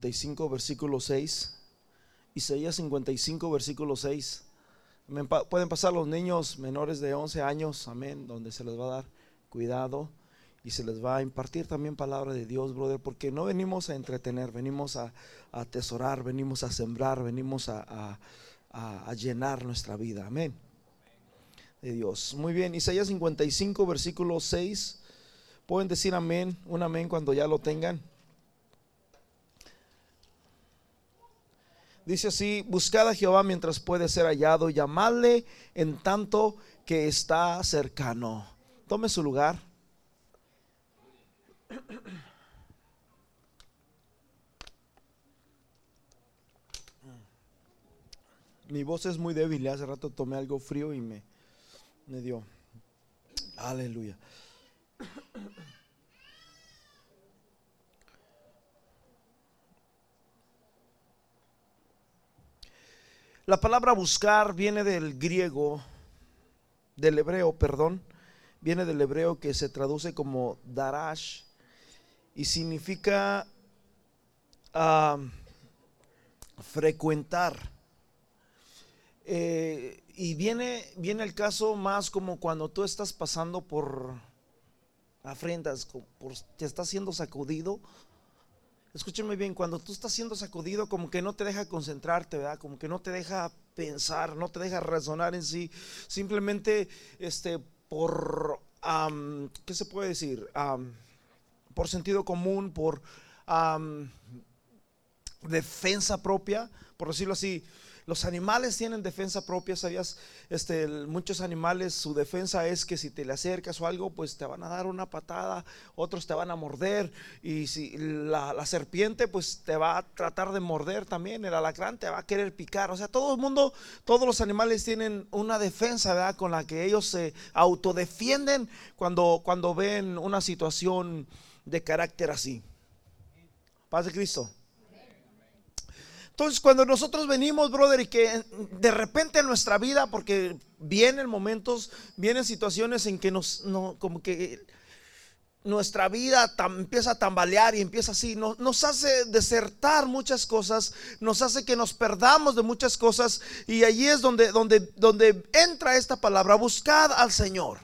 55, versículo 6. Isaías 55, versículo 6. Pueden pasar los niños menores de 11 años, amén, donde se les va a dar cuidado y se les va a impartir también palabra de Dios, brother, porque no venimos a entretener, venimos a, atesorar, venimos a sembrar, venimos a, a llenar nuestra vida, amén. De Dios. Muy bien, Isaías 55, versículo 6. Pueden decir amén, un amén cuando ya lo tengan. Dice así, buscad a Jehová mientras puede ser hallado, llamadle en tanto que está cercano. Tome su lugar. Mi voz es muy débil, hace rato tomé algo frío y me, me dio. Aleluya. La palabra buscar viene del griego, del hebreo, perdón, viene del hebreo que se traduce como darash y significa frecuentar. Eh, y viene, viene el caso más como cuando tú estás pasando por afrentas, te estás siendo sacudido escúcheme bien, cuando tú estás siendo sacudido, como que no te deja concentrarte, ¿verdad? Como que no te deja pensar, no te deja razonar en sí. Simplemente, este, por, ¿qué se puede decir? por sentido común, por defensa propia, por decirlo así. Los animales tienen defensa propia, ¿sabías? Este, muchos animales, su defensa es que si te le acercas o algo, pues te van a dar una patada, otros te van a morder. Y si la, serpiente, pues te va a tratar de morder también, el alacrán te va a querer picar. O sea, todo el mundo, todos los animales tienen una defensa, ¿verdad? Con la que ellos se autodefienden cuando, cuando ven una situación de carácter así. Paz de Cristo. Entonces, cuando nosotros venimos, brother, y que de repente en nuestra vida, porque vienen momentos, vienen situaciones en que nos, no, como que nuestra vida empieza a tambalear y empieza así, nos hace desertar muchas cosas, nos hace que nos perdamos de muchas cosas, y allí es donde, donde, donde entra esta palabra, buscad al Señor.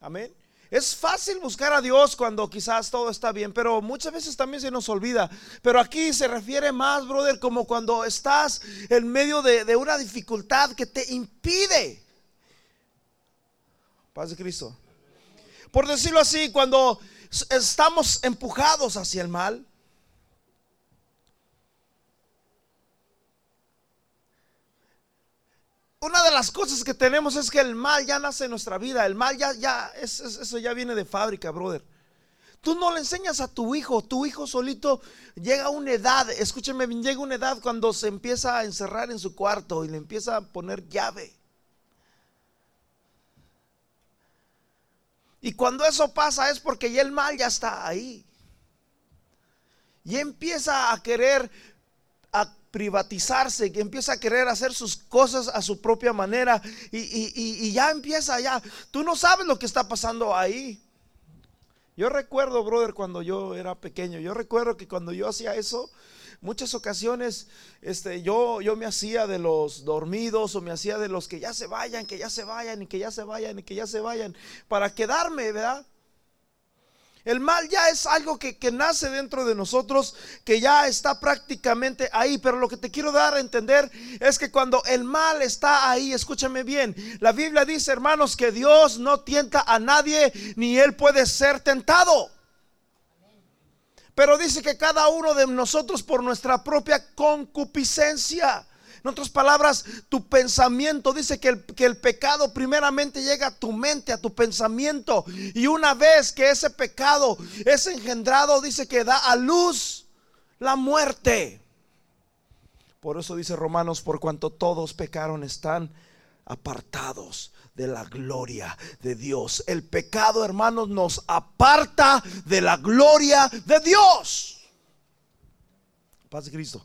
Amén. Es fácil buscar a Dios cuando quizás todo está bien, pero muchas veces también se nos olvida. Pero aquí se refiere más, brother, como cuando estás en medio de, una dificultad que te impide. Paz de Cristo. Por decirlo así, cuando estamos empujados hacia el mal, una de las cosas que tenemos es que el mal ya nace en nuestra vida. El mal ya, ya, eso ya viene de fábrica, brother. Tú no le enseñas a tu hijo, tu hijo solito llega a una edad, escúcheme llega una edad cuando se empieza a encerrar en su cuarto y le empieza a poner llave. Y cuando eso pasa es porque ya el mal ya está ahí. Y empieza a querer a privatizarse, que empieza a querer hacer sus cosas a su propia manera y, ya empieza ya. Tú no sabes lo que está pasando ahí. Yo recuerdo, brother, cuando yo era pequeño, yo recuerdo que cuando yo hacía eso, muchas ocasiones este, yo, yo me hacía de los dormidos o me hacía de los que ya se vayan, que ya se vayan y que ya se vayan y que ya se vayan, para quedarme, ¿verdad? El mal ya es algo que, nace dentro de nosotros, que ya está prácticamente ahí. Pero lo que te quiero dar a entender es que cuando el mal está ahí, escúchame bien, la Biblia dice, hermanos, que Dios no tienta a nadie, ni Él puede ser tentado. Pero dice que cada uno de nosotros por nuestra propia concupiscencia en otras palabras, tu pensamiento dice que el, que el, pecado primeramente llega a tu mente, a tu pensamiento. Y una vez que ese pecado es engendrado, dice que da a luz la muerte. Por eso dice Romanos, por cuanto todos pecaron están apartados de la gloria de Dios. El pecado, hermanos, nos aparta de la gloria de Dios. Paz de Cristo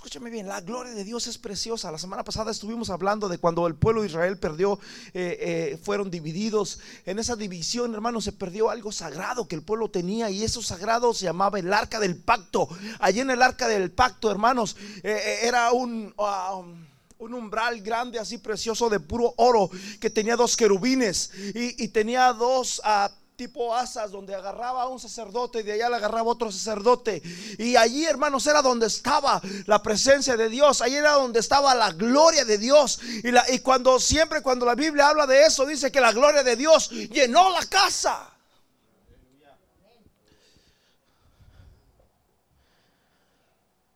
Escúchame bien, la gloria de Dios es preciosa. La semana pasada estuvimos hablando de cuando el pueblo de Israel perdió, eh, eh, fueron divididos. En esa división, hermanos, se perdió algo sagrado que el pueblo tenía y eso sagrado se llamaba el arca del pacto. Allí en el arca del pacto, hermanos, eh, era un... Um, un umbral grande así precioso de puro oro que tenía dos querubines y, tenía dos uh, tipo asas donde agarraba a un sacerdote y de allá le agarraba otro sacerdote. Y allí, hermanos, era donde estaba la presencia de Dios. Allí era donde estaba la gloria de Dios. Y, la, y cuando siempre, cuando la Biblia habla de eso, dice que la gloria de Dios llenó la casa.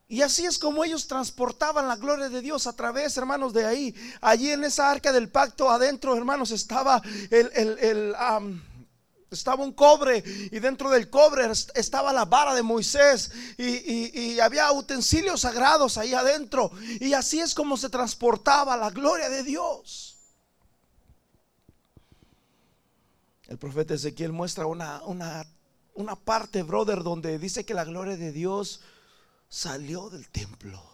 Y así es como ellos transportaban la gloria de Dios a través, hermanos, de ahí. Allí en esa arca del pacto adentro, hermanos, estaba el, el, estaba un cobre y dentro del cobre estaba la vara de Moisés y, había utensilios sagrados ahí adentro. Y así es como se transportaba la gloria de Dios. El profeta Ezequiel muestra una, una, una parte, brother, donde dice que la gloria de Dios salió del templo.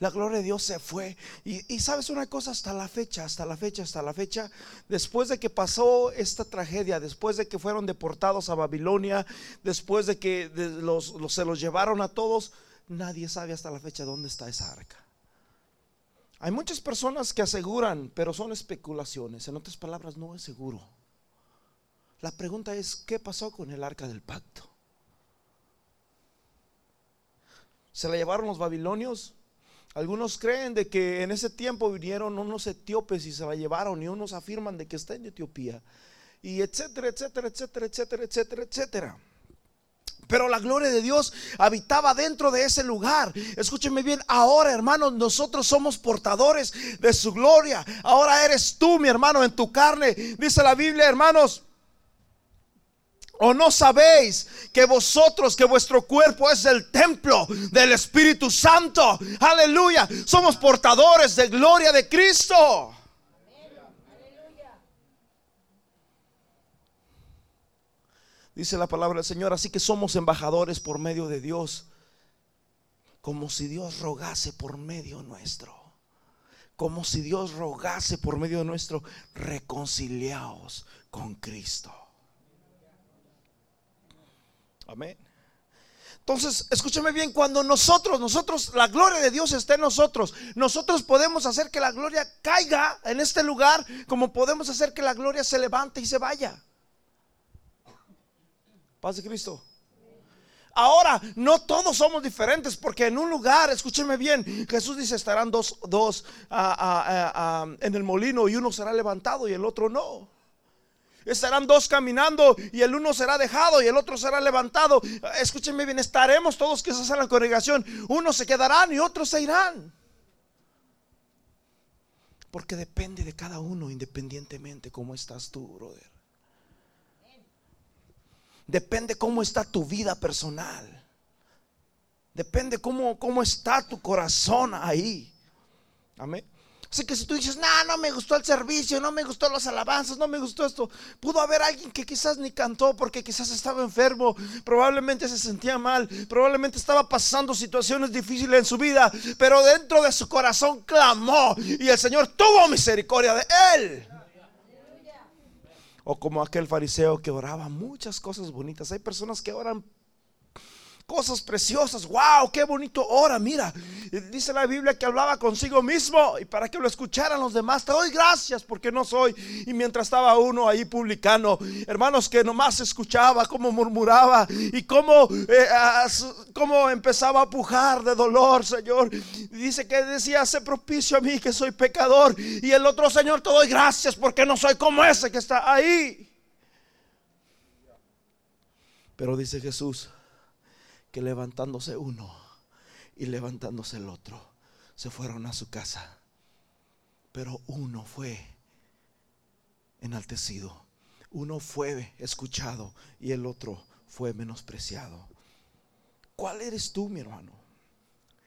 La gloria de Dios se fue. Y, sabes una cosa, hasta la fecha, hasta la fecha, hasta la fecha, después de que pasó esta tragedia, después de que fueron deportados a Babilonia, después de que se los llevaron a todos, nadie sabe hasta la fecha dónde está esa arca. Hay muchas personas que aseguran, pero son especulaciones. En otras palabras, no es seguro. La pregunta es, ¿qué pasó con el arca del pacto? ¿Se la llevaron los babilonios? Algunos creen de que en ese tiempo vinieron unos etíopes y se la llevaron y unos afirman de que está en Etiopía. Y etcétera, etcétera, etcétera, etcétera, etcétera, etcétera. Pero la gloria de Dios habitaba dentro de ese lugar. Escúcheme bien, ahora hermanos, nosotros somos portadores de su gloria. Ahora eres tú, mi hermano, en tu carne. Dice la Biblia, hermanos, ¿O no sabéis que vosotros, que vuestro cuerpo es el templo del Espíritu Santo? Aleluya. Somos portadores de gloria de Cristo. Dice la palabra del Señor, así que somos embajadores por medio de Dios, como si Dios rogase por medio nuestro, como si Dios rogase por medio nuestro, reconciliaos con Cristo. Amén. Entonces, escúcheme bien, cuando nosotros, nosotros, la gloria de Dios está en nosotros, nosotros podemos hacer que la gloria caiga en este lugar, como podemos hacer que la gloria se levante y se vaya. Paz de Cristo. Ahora, no todos somos diferentes, porque en un lugar, escúcheme bien, Jesús dice, estarán dos, dos ah, ah, ah, en el molino y uno será levantado y el otro no estarán dos caminando y el uno será dejado y el otro será levantado. Escúchenme bien, estaremos todos que en la congregación. Unos se quedarán y otros se irán. Porque depende de cada uno independientemente cómo estás tú, brother. Depende cómo está tu vida personal. Depende cómo, cómo está tu corazón ahí. Amén. Así que si tú dices, no, no me gustó el servicio, no me gustó las alabanzas, no me gustó esto, pudo haber alguien que quizás ni cantó porque quizás estaba enfermo, probablemente se sentía mal, probablemente estaba pasando situaciones difíciles en su vida, pero dentro de su corazón clamó y el Señor tuvo misericordia de él. O como aquel fariseo que oraba muchas cosas bonitas. Hay personas que oran cosas preciosas. Wow, qué bonito ora, mira. Dice la Biblia que hablaba consigo mismo y para que lo escucharan los demás. Te doy gracias porque no soy. Y mientras estaba uno ahí publicando, hermanos que nomás escuchaba cómo murmuraba y cómo, eh, cómo empezaba a pujar de dolor, Señor. Dice que decía, hace propicio a mí que soy pecador. Y el otro, Señor, te doy gracias porque no soy como ese que está ahí. Pero dice Jesús, que levantándose uno y levantándose el otro, se fueron a su casa. Pero uno fue enaltecido, uno fue escuchado y el otro fue menospreciado. ¿Cuál eres tú, mi hermano?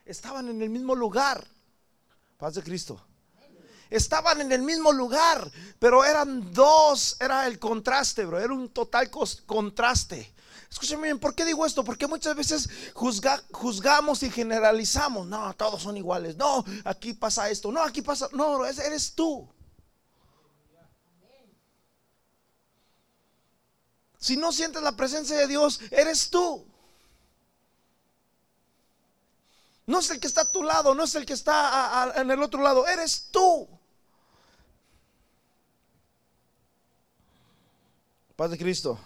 Estaban en el mismo lugar. Paz de Cristo. Estaban en el mismo lugar, pero eran dos, era el contraste, bro, era un total contraste. Escúchame bien, ¿por qué digo esto? Porque muchas veces juzgamos y generalizamos. No, todos son iguales. No, aquí pasa esto. No, aquí pasa. No, eres tú. Si no sientes la presencia de Dios, eres tú. No es el que está a tu lado, no es el que está en el otro lado, eres tú. Paz de Cristo.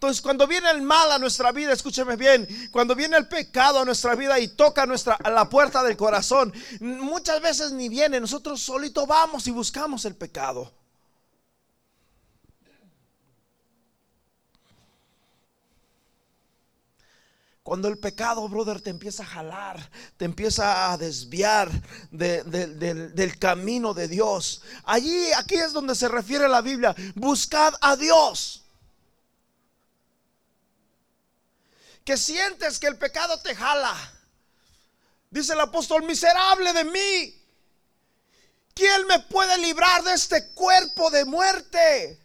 Entonces, cuando viene el mal a nuestra vida, escúcheme bien, cuando viene el pecado a nuestra vida y toca nuestra, a la puerta del corazón, muchas veces ni viene, nosotros solito vamos y buscamos el pecado. Cuando el pecado, brother, te empieza a jalar, te empieza a desviar del camino de Dios. Allí, aquí es donde se refiere la Biblia. Buscad a Dios. Que sientes que el pecado te jala. Dice el apóstol, miserable de mí. ¿Quién me puede librar de este cuerpo de muerte?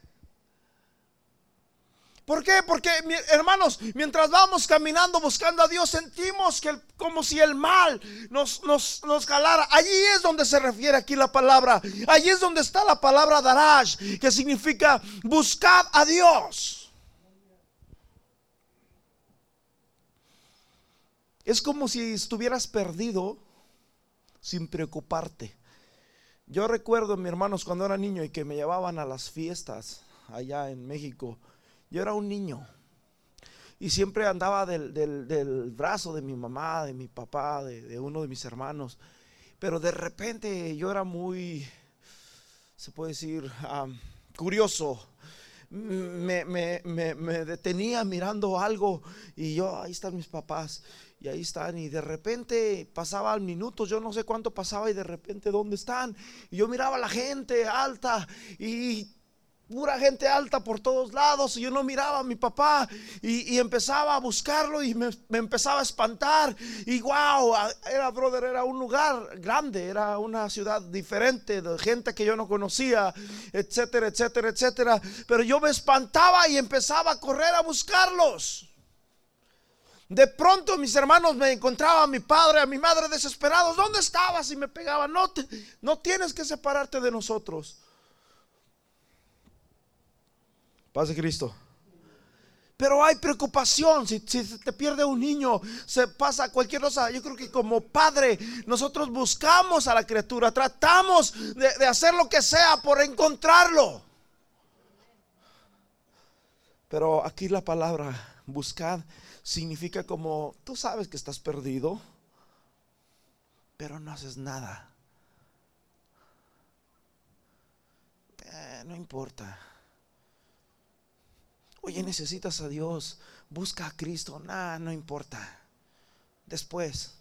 ¿Por qué? Porque, hermanos, mientras vamos caminando buscando a Dios, sentimos que como si el mal nos, nos, nos jalara. Allí es donde se refiere aquí la palabra. Allí es donde está la palabra darash, que significa buscar a Dios. Es como si estuvieras perdido sin preocuparte. Yo recuerdo, mis hermanos, cuando era niño y que me llevaban a las fiestas allá en México yo era un niño y siempre andaba del, brazo de mi mamá, de mi papá, de, uno de mis hermanos. Pero de repente yo era muy, se puede decir, curioso. Me, me, detenía mirando algo y yo, ahí están mis papás y ahí están y de repente pasaba minutos, yo no sé cuánto pasaba y de repente dónde están. Y yo miraba a la gente alta y pura gente alta por todos lados y yo no miraba a mi papá y, empezaba a buscarlo y me, empezaba a espantar y wow, era brother, era un lugar grande, era una ciudad diferente de gente que yo no conocía, etcétera, etcétera, etcétera, pero yo me espantaba y empezaba a correr a buscarlos. De pronto mis hermanos me encontraban, a mi padre, a mi madre desesperados, ¿dónde estabas? Y me pegaban, no, no tienes que separarte de nosotros. Paz de Cristo. Pero hay preocupación, si, si, te pierde un niño, se pasa cualquier cosa. Yo creo que como padre nosotros buscamos a la criatura, tratamos de, de hacer lo que sea por encontrarlo. Pero aquí la palabra buscad significa como tú sabes que estás perdido, pero no haces nada. Eh, no importa. Oye, necesitas a Dios, busca a Cristo, nada, no importa. Después,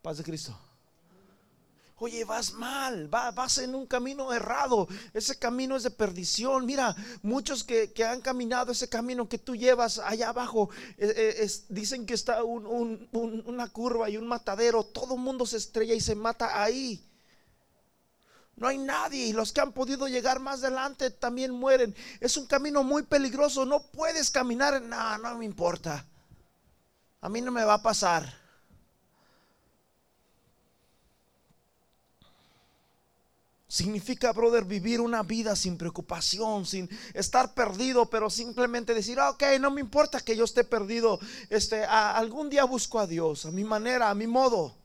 paz de Cristo. Oye, vas mal, vas en un camino errado. Ese camino es de perdición. Mira, muchos que, han caminado ese camino que tú llevas allá abajo, eh, eh, dicen que está una curva y un matadero. Todo el mundo se estrella y se mata ahí. No hay nadie y los que han podido llegar más adelante también mueren. Es un camino muy peligroso. No puedes caminar. No, no me importa. A mí no me va a pasar. Significa, brother, vivir una vida sin preocupación, sin estar perdido, pero simplemente decir, ah, ok, no me importa que yo esté perdido. Este, algún día busco a Dios, a mi manera, a mi modo.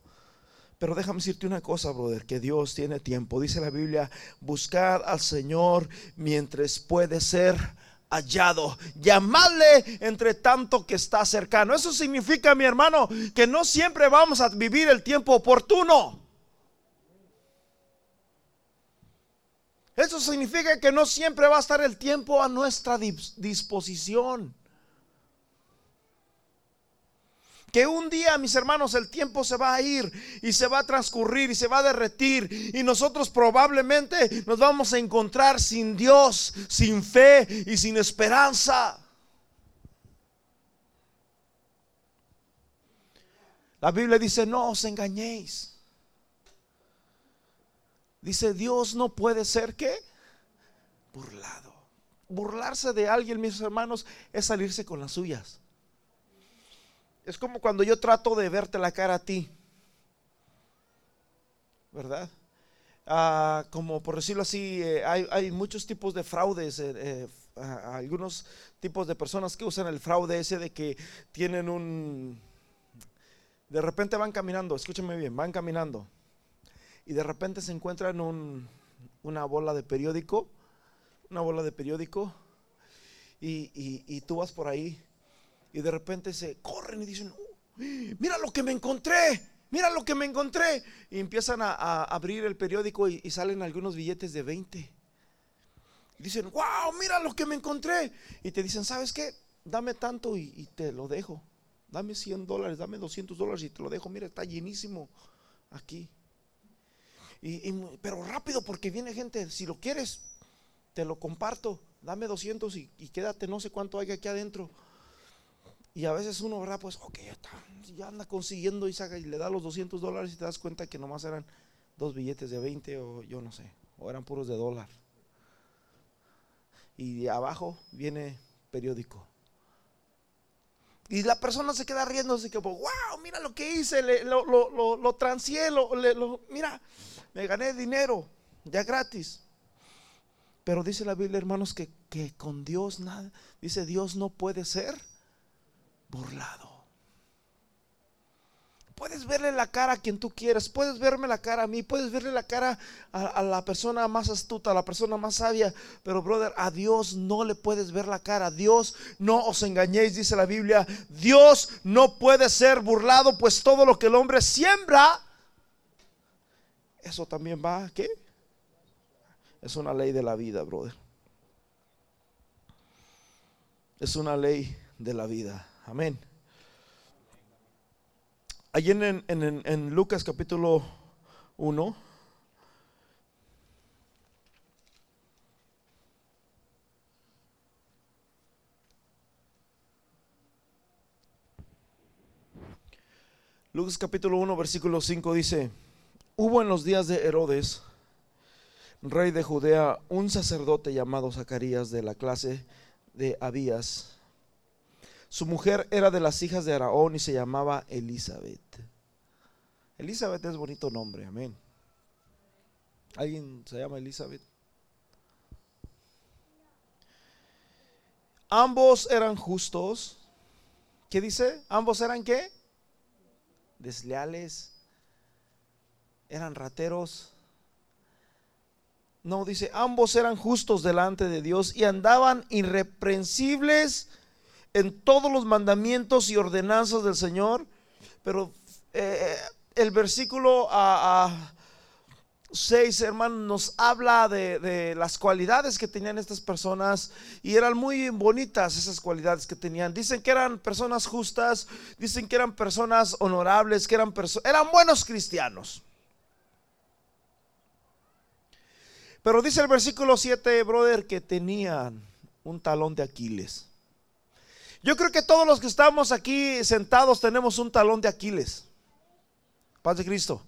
Pero déjame decirte una cosa, brother, que Dios tiene tiempo. Dice la Biblia, buscad al Señor mientras puede ser hallado. Llamadle entre tanto que está cercano. Eso significa, mi hermano, que no siempre vamos a vivir el tiempo oportuno. Eso significa que no siempre va a estar el tiempo a nuestra disposición. Que un día, mis hermanos, el tiempo se va a ir y se va a transcurrir y se va a derretir y nosotros probablemente nos vamos a encontrar sin Dios, sin fe y sin esperanza. La Biblia dice, no os engañéis. Dice, Dios no puede ser que burlado. burlarse de alguien, mis hermanos, es salirse con las suyas. Es como cuando yo trato de verte la cara a ti, ¿verdad? Ah, como por decirlo así, eh, hay, muchos tipos de fraudes, eh, eh, algunos tipos de personas que usan el fraude ese de que tienen un... De repente van caminando, escúchame bien, van caminando y de repente se encuentran un, una bola de periódico, una bola de periódico y, tú vas por ahí y de repente se corren y dicen, mira lo que me encontré, mira lo que me encontré. Y empiezan a, abrir el periódico y, y, salen algunos billetes de 20. Dicen, wow, mira lo que me encontré. Y te dicen, ¿sabes qué? Dame tanto y, te lo dejo. Dame 100 dólares, dame 200 dólares y te lo dejo. Mira, está llenísimo aquí. Y, pero rápido porque viene gente, si lo quieres, te lo comparto. Dame 200 y, quédate, no sé cuánto hay aquí adentro. Y a veces uno, ¿verdad? Pues, ok, ya, está, ya anda consiguiendo y le da los 200 dólares y te das cuenta que nomás eran dos billetes de 20 o yo no sé, o eran puros de dólar y abajo viene periódico. Y la persona se queda riéndose que, wow, mira lo que hice, lo, lo, lo, transié, mira, me gané dinero, ya gratis. Pero dice la Biblia, hermanos, que, que con Dios nada, dice Dios no puede ser burlado. Puedes verle la cara a quien tú quieras, puedes verme la cara a mí, puedes verle la cara a, la persona más astuta, a la persona más sabia, pero brother, a Dios no le puedes ver la cara. Dios no os engañéis, dice la Biblia. Dios no puede ser burlado, pues todo lo que el hombre siembra, eso también va, ¿qué? Es una ley de la vida, brother. Es una ley de la vida. Amén. Allí en, Lucas capítulo 1. Lucas capítulo 1, versículo 5 dice, hubo en los días de Herodes, rey de Judea, un sacerdote llamado Zacarías de la clase de Abías su mujer era de las hijas de Araón y se llamaba Elizabeth. Elizabeth es bonito nombre, amén. ¿Alguien se llama Elizabeth? Ambos eran justos. ¿Qué dice? Ambos eran qué? Desleales. Eran rateros. No, dice, ambos eran justos delante de Dios y andaban irreprensibles en todos los mandamientos y ordenanzas del Señor, pero eh, el versículo a, 6, hermano, nos habla de, las cualidades que tenían estas personas y eran muy bonitas esas cualidades que tenían. Dicen que eran personas justas, dicen que eran personas honorables, que eran, eran buenos cristianos. Pero dice el versículo 7, brother, que tenían un talón de Aquiles. Yo creo que todos los que estamos aquí sentados tenemos un talón de Aquiles. Paz de Cristo.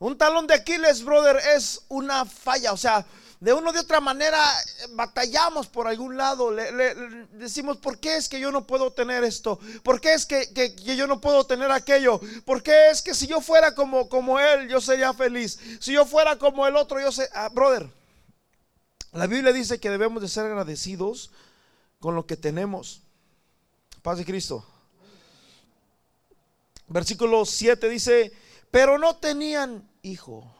Un talón de Aquiles, brother, es una falla. O sea, de una de otra manera eh, batallamos por algún lado. Le, decimos, ¿por qué es que yo no puedo tener esto? ¿Por qué es que, yo no puedo tener aquello? ¿Por qué es que si yo fuera como, como él, yo sería feliz? Si yo fuera como el otro, yo sé. Ah, brother, la Biblia dice que debemos de ser agradecidos con lo que tenemos. Paz de Cristo. Versículo 7 dice, pero no tenían hijo.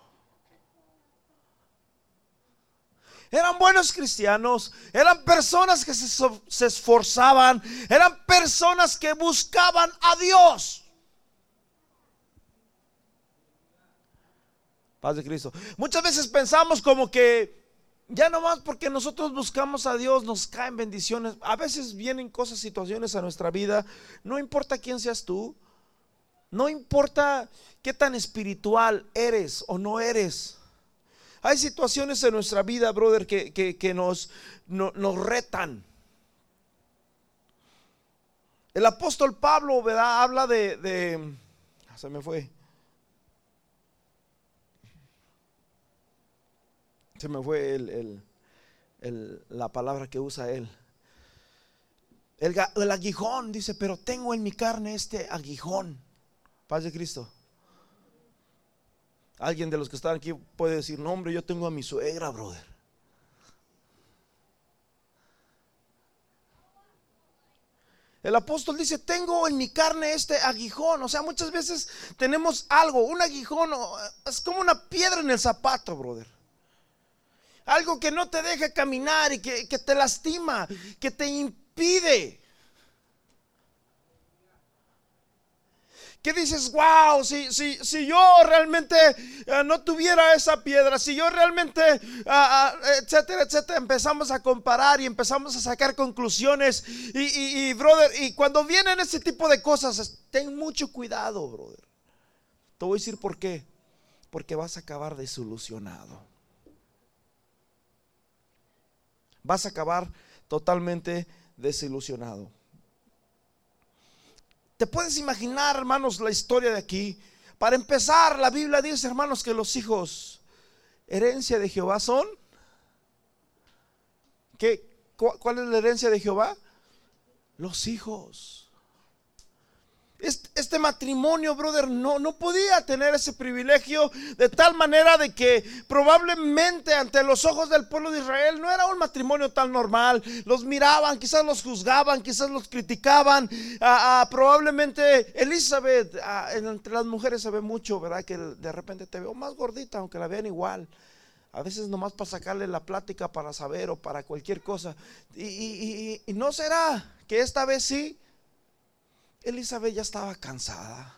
Eran buenos cristianos, eran personas que se, esforzaban, eran personas que buscaban a Dios. Paz de Cristo. Muchas veces pensamos como que ya nomás porque nosotros buscamos a Dios nos caen bendiciones. A veces vienen cosas, situaciones a nuestra vida. No importa quién seas tú. No importa qué tan espiritual eres o no eres. Hay situaciones en nuestra vida, brother, que, nos, nos retan. El apóstol Pablo, ¿verdad? Habla de, de... Se me fue. Se me fue el, la palabra que usa él. El, aguijón dice, pero tengo en mi carne este aguijón. Paz de Cristo. Alguien de los que están aquí puede decir, no hombre, yo tengo a mi suegra, brother. El apóstol dice, tengo en mi carne este aguijón. O sea, muchas veces tenemos algo, un aguijón, es como una piedra en el zapato, brother. Algo que no te deja caminar y que, que te lastima, que te impide. Que dices, wow, si, si, si yo realmente eh, no tuviera esa piedra, si yo realmente, ah, ah, etcétera, etcétera, empezamos a comparar y empezamos a sacar conclusiones. Y, y, brother, y cuando vienen ese tipo de cosas, ten mucho cuidado, brother. Te voy a decir por qué. Porque vas a acabar desilusionado. Vas a acabar totalmente desilusionado. ¿Te puedes imaginar, hermanos, la historia de aquí? Para empezar, la Biblia dice, hermanos, que los hijos, herencia de Jehová son. ¿Qué, ¿Cuál es la herencia de Jehová? Los hijos. Este, matrimonio, brother, no, no podía tener ese privilegio de tal manera de que probablemente ante los ojos del pueblo de Israel no era un matrimonio tan normal. Los miraban, quizás los juzgaban, quizás los criticaban. probablemente Elizabeth, entre las mujeres se ve mucho, ¿verdad? Que de repente te veo más gordita, aunque la vean igual. A veces nomás para sacarle la plática para saber o para cualquier cosa. y no será que esta vez sí Elizabeth ya estaba cansada.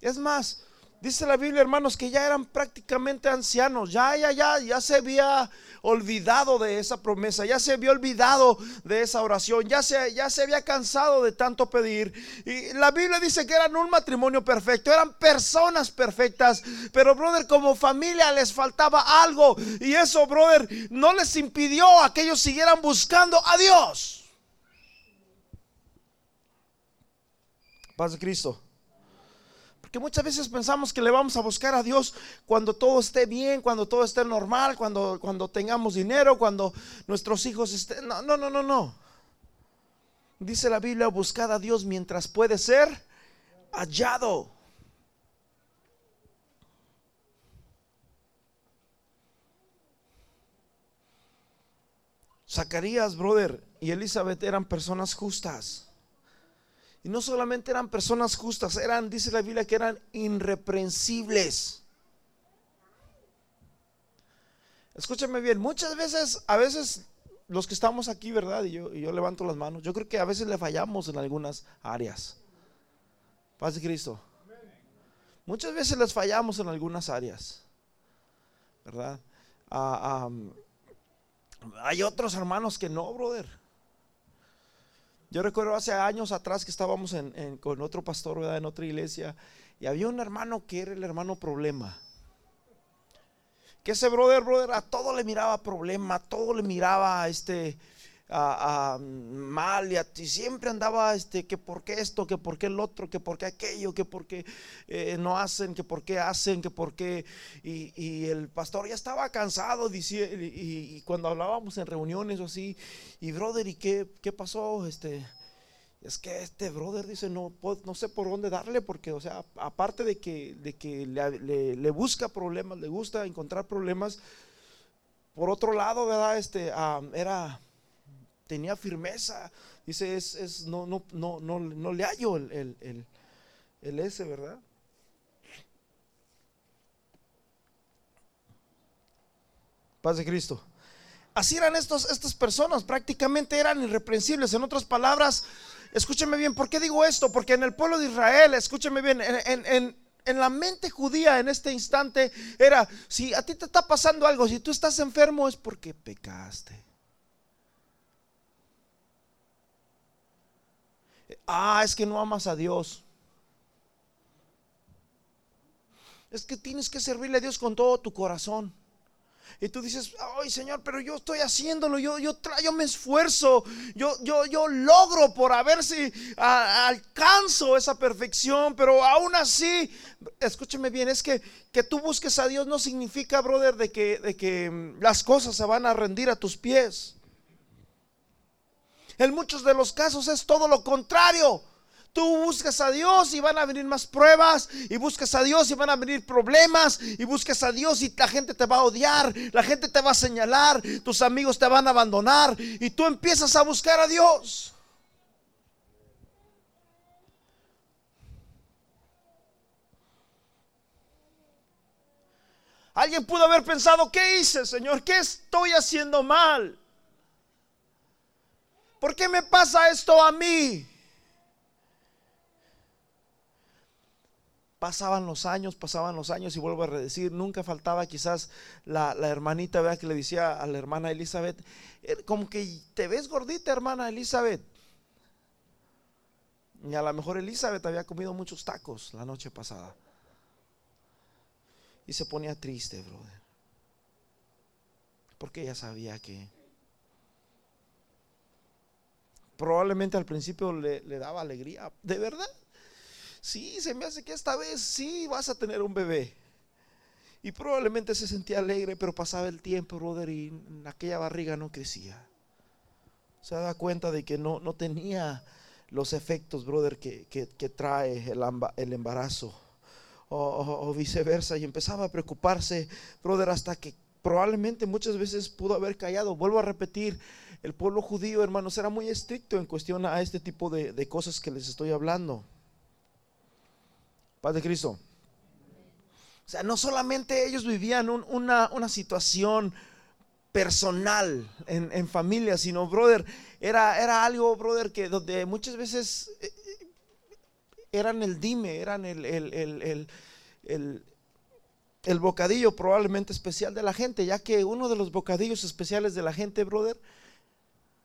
Es más, dice la Biblia, hermanos, que ya eran prácticamente ancianos. Ya, ya, ya, ya se había olvidado de esa promesa. Ya se había olvidado de esa oración. Ya se, ya se había cansado de tanto pedir. Y la Biblia dice que eran un matrimonio perfecto. Eran personas perfectas. Pero, brother, como familia les faltaba algo. Y eso, brother, no les impidió que ellos siguieran buscando a Dios. Paz de Cristo. Porque muchas veces pensamos que le vamos a buscar a Dios cuando todo esté bien, cuando todo esté normal, cuando, cuando tengamos dinero, cuando nuestros hijos estén... No, no, no, no, no. Dice la Biblia, buscad a Dios mientras puede ser hallado. Zacarías, brother, y Elizabeth eran personas justas. Y no solamente eran personas justas, eran, dice la Biblia, que eran irreprensibles. Escúchame bien, muchas veces, a veces los que estamos aquí, ¿verdad? Y yo, levanto las manos, yo creo que a veces le fallamos en algunas áreas. Paz de Cristo. Muchas veces les fallamos en algunas áreas, ¿verdad? Ah, hay otros hermanos que no, brother. Yo recuerdo hace años atrás que estábamos con otro pastor en otra iglesia y había un hermano que era el hermano problema. Que ese brother, brother, a todo le miraba problema, a todo le miraba este, a, mal y, a, siempre andaba este que por qué esto, que por qué el otro, que por qué aquello, que por qué eh, no hacen, que por qué hacen, que por qué. Y, el pastor ya estaba cansado y, y, cuando hablábamos en reuniones o así y brother y qué, qué pasó este es que este brother dice no no sé por dónde darle porque o sea aparte de que de que le, le, busca problemas le gusta encontrar problemas por otro lado verdad este era tenía firmeza. Dice, es, es no, no, no, no, no le hallo el, el, el, ese, ¿verdad? Paz de Cristo. Así eran estos, estas personas, prácticamente eran irreprensibles. En otras palabras, escúcheme bien, ¿por qué digo esto? Porque en el pueblo de Israel, escúcheme bien, en, en, en la mente judía en este instante era, si a ti te está pasando algo, si tú estás enfermo es porque pecaste. Ah, es que no amas a Dios. Es que tienes que servirle a Dios con todo tu corazón. Y tú dices, ay Señor, pero yo estoy haciéndolo, yo, yo, yo me esfuerzo, yo, yo, yo logro por a ver si alcanzo esa perfección, pero aún así, escúcheme bien, es que, que tú busques a Dios no significa, brother, de que, de que mm, las cosas se van a rendir a tus pies. En muchos de los casos es todo lo contrario. Tú buscas a Dios y van a venir más pruebas, y buscas a Dios y van a venir problemas, y buscas a Dios y la gente te va a odiar, la gente te va a señalar, tus amigos te van a abandonar, y tú empiezas a buscar a Dios. Alguien pudo haber pensado, ¿qué hice, Señor? ¿Qué estoy haciendo mal? ¿Por qué me pasa esto a mí? Pasaban los años, pasaban los años y vuelvo a decir, nunca faltaba quizás la, hermanita ¿verdad? que le decía a la hermana Elizabeth, eh, como que te ves gordita hermana Elizabeth. Y a lo mejor Elizabeth había comido muchos tacos la noche pasada. Y se ponía triste, brother. Porque ella sabía que probablemente al principio le, daba alegría. ¿De verdad? sí, se me hace que esta vez sí vas a tener un bebé. Y probablemente se sentía alegre, pero pasaba el tiempo, brother, y aquella barriga no crecía. Se daba cuenta de que no, no tenía los efectos, brother, que, trae el, el embarazo. O, viceversa. Y empezaba a preocuparse, brother, hasta que probablemente muchas veces pudo haber callado. Vuelvo a repetir, el pueblo judío, hermanos, era muy estricto en cuestión a este tipo de cosas que les estoy hablando. Paz de Cristo. O sea, no solamente ellos vivían una, situación personal en, familia, sino, brother, era, era algo, brother, que donde muchas veces eh, eran el dime, eran el, el, el, bocadillo probablemente especial de la gente, ya que uno de los bocadillos especiales de la gente, brother,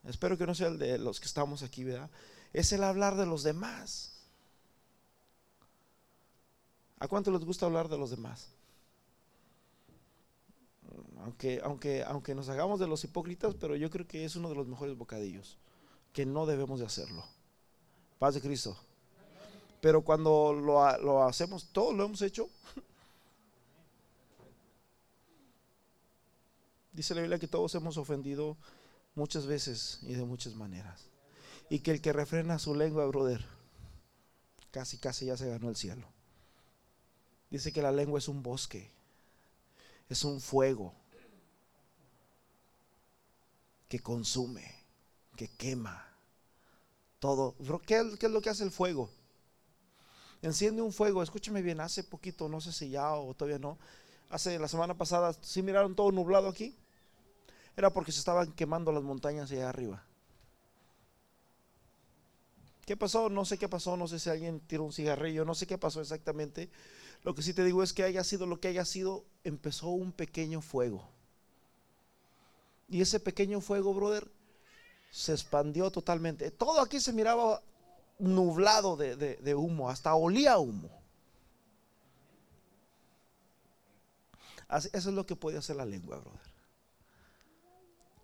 espero que no sea el de los que estamos aquí, ¿verdad? Es el hablar de los demás. ¿A cuánto les gusta hablar de los demás? Aunque, aunque, aunque nos hagamos de los hipócritas, pero yo creo que es uno de los mejores bocadillos, que no debemos de hacerlo. Paz de Cristo. Pero cuando lo, lo hacemos, todos lo hemos hecho. Dice la Biblia que todos hemos ofendido muchas veces y de muchas maneras. Y que el que refrena su lengua, brother, casi, casi ya se ganó el cielo. Dice que la lengua es un bosque, es un fuego que consume, que quema todo. ¿Qué, es lo que hace el fuego? Enciende un fuego, escúcheme bien, hace poquito, no sé si ya o todavía no, hace la semana pasada, si miraron todo nublado aquí? Era porque se estaban quemando las montañas allá arriba. ¿Qué pasó? No sé qué pasó, no sé si alguien tiró un cigarrillo, no sé qué pasó exactamente, lo que sí te digo es que haya sido lo que haya sido, empezó un pequeño fuego. Y ese pequeño fuego, brother, se expandió totalmente. Todo aquí se miraba nublado de, humo, hasta olía humo. eso es lo que puede hacer la lengua, brother.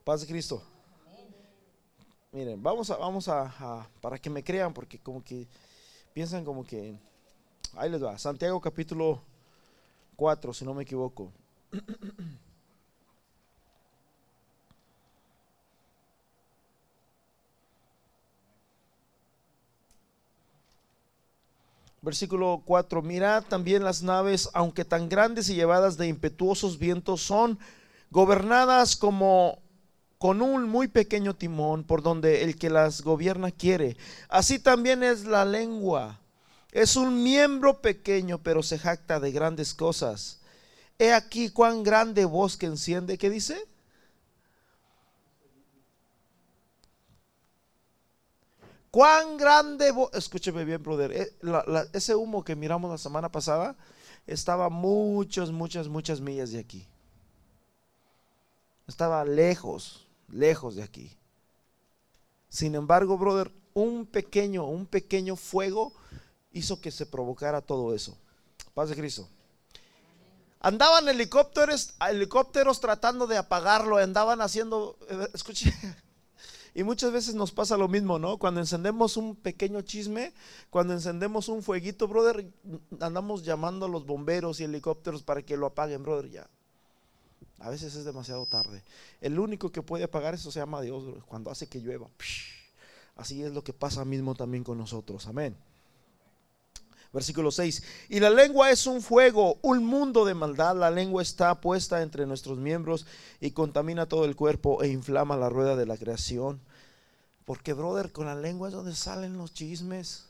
Paz de Cristo. Miren, vamos a, vamos a, para que me crean, porque como que piensan como que Ahí les va. Santiago capítulo 4, si no me equivoco. Versículo 4, mirad también las naves, aunque tan grandes y llevadas de impetuosos vientos, son gobernadas como con un muy pequeño timón por donde el que las gobierna quiere. Así también es la lengua es un miembro pequeño, pero se jacta de grandes cosas. He aquí cuán grande bosque enciende. ¿Qué dice? Cuán grande, escúcheme bien, brother. Eh, ese humo que miramos la semana pasada estaba muchas, muchas, muchas millas de aquí. Estaba lejos, lejos de aquí. Sin embargo, brother, un pequeño, un pequeño fuego hizo que se provocara todo eso. Paz de Cristo. Andaban helicópteros, helicópteros tratando de apagarlo, andaban haciendo, eh, escuche, y muchas veces nos pasa lo mismo, ¿no? Cuando encendemos un pequeño chisme, cuando encendemos un fueguito, brother, andamos llamando a los bomberos y helicópteros para que lo apaguen, brother, ya. A veces es demasiado tarde. El único que puede apagar eso se llama Dios, cuando hace que llueva. Así es lo que pasa mismo también con nosotros. Amén. Versículo 6. Y la lengua es un fuego, un mundo de maldad. La lengua está puesta entre nuestros miembros y contamina todo el cuerpo e inflama la rueda de la creación. Porque, brother, con la lengua es donde salen los chismes.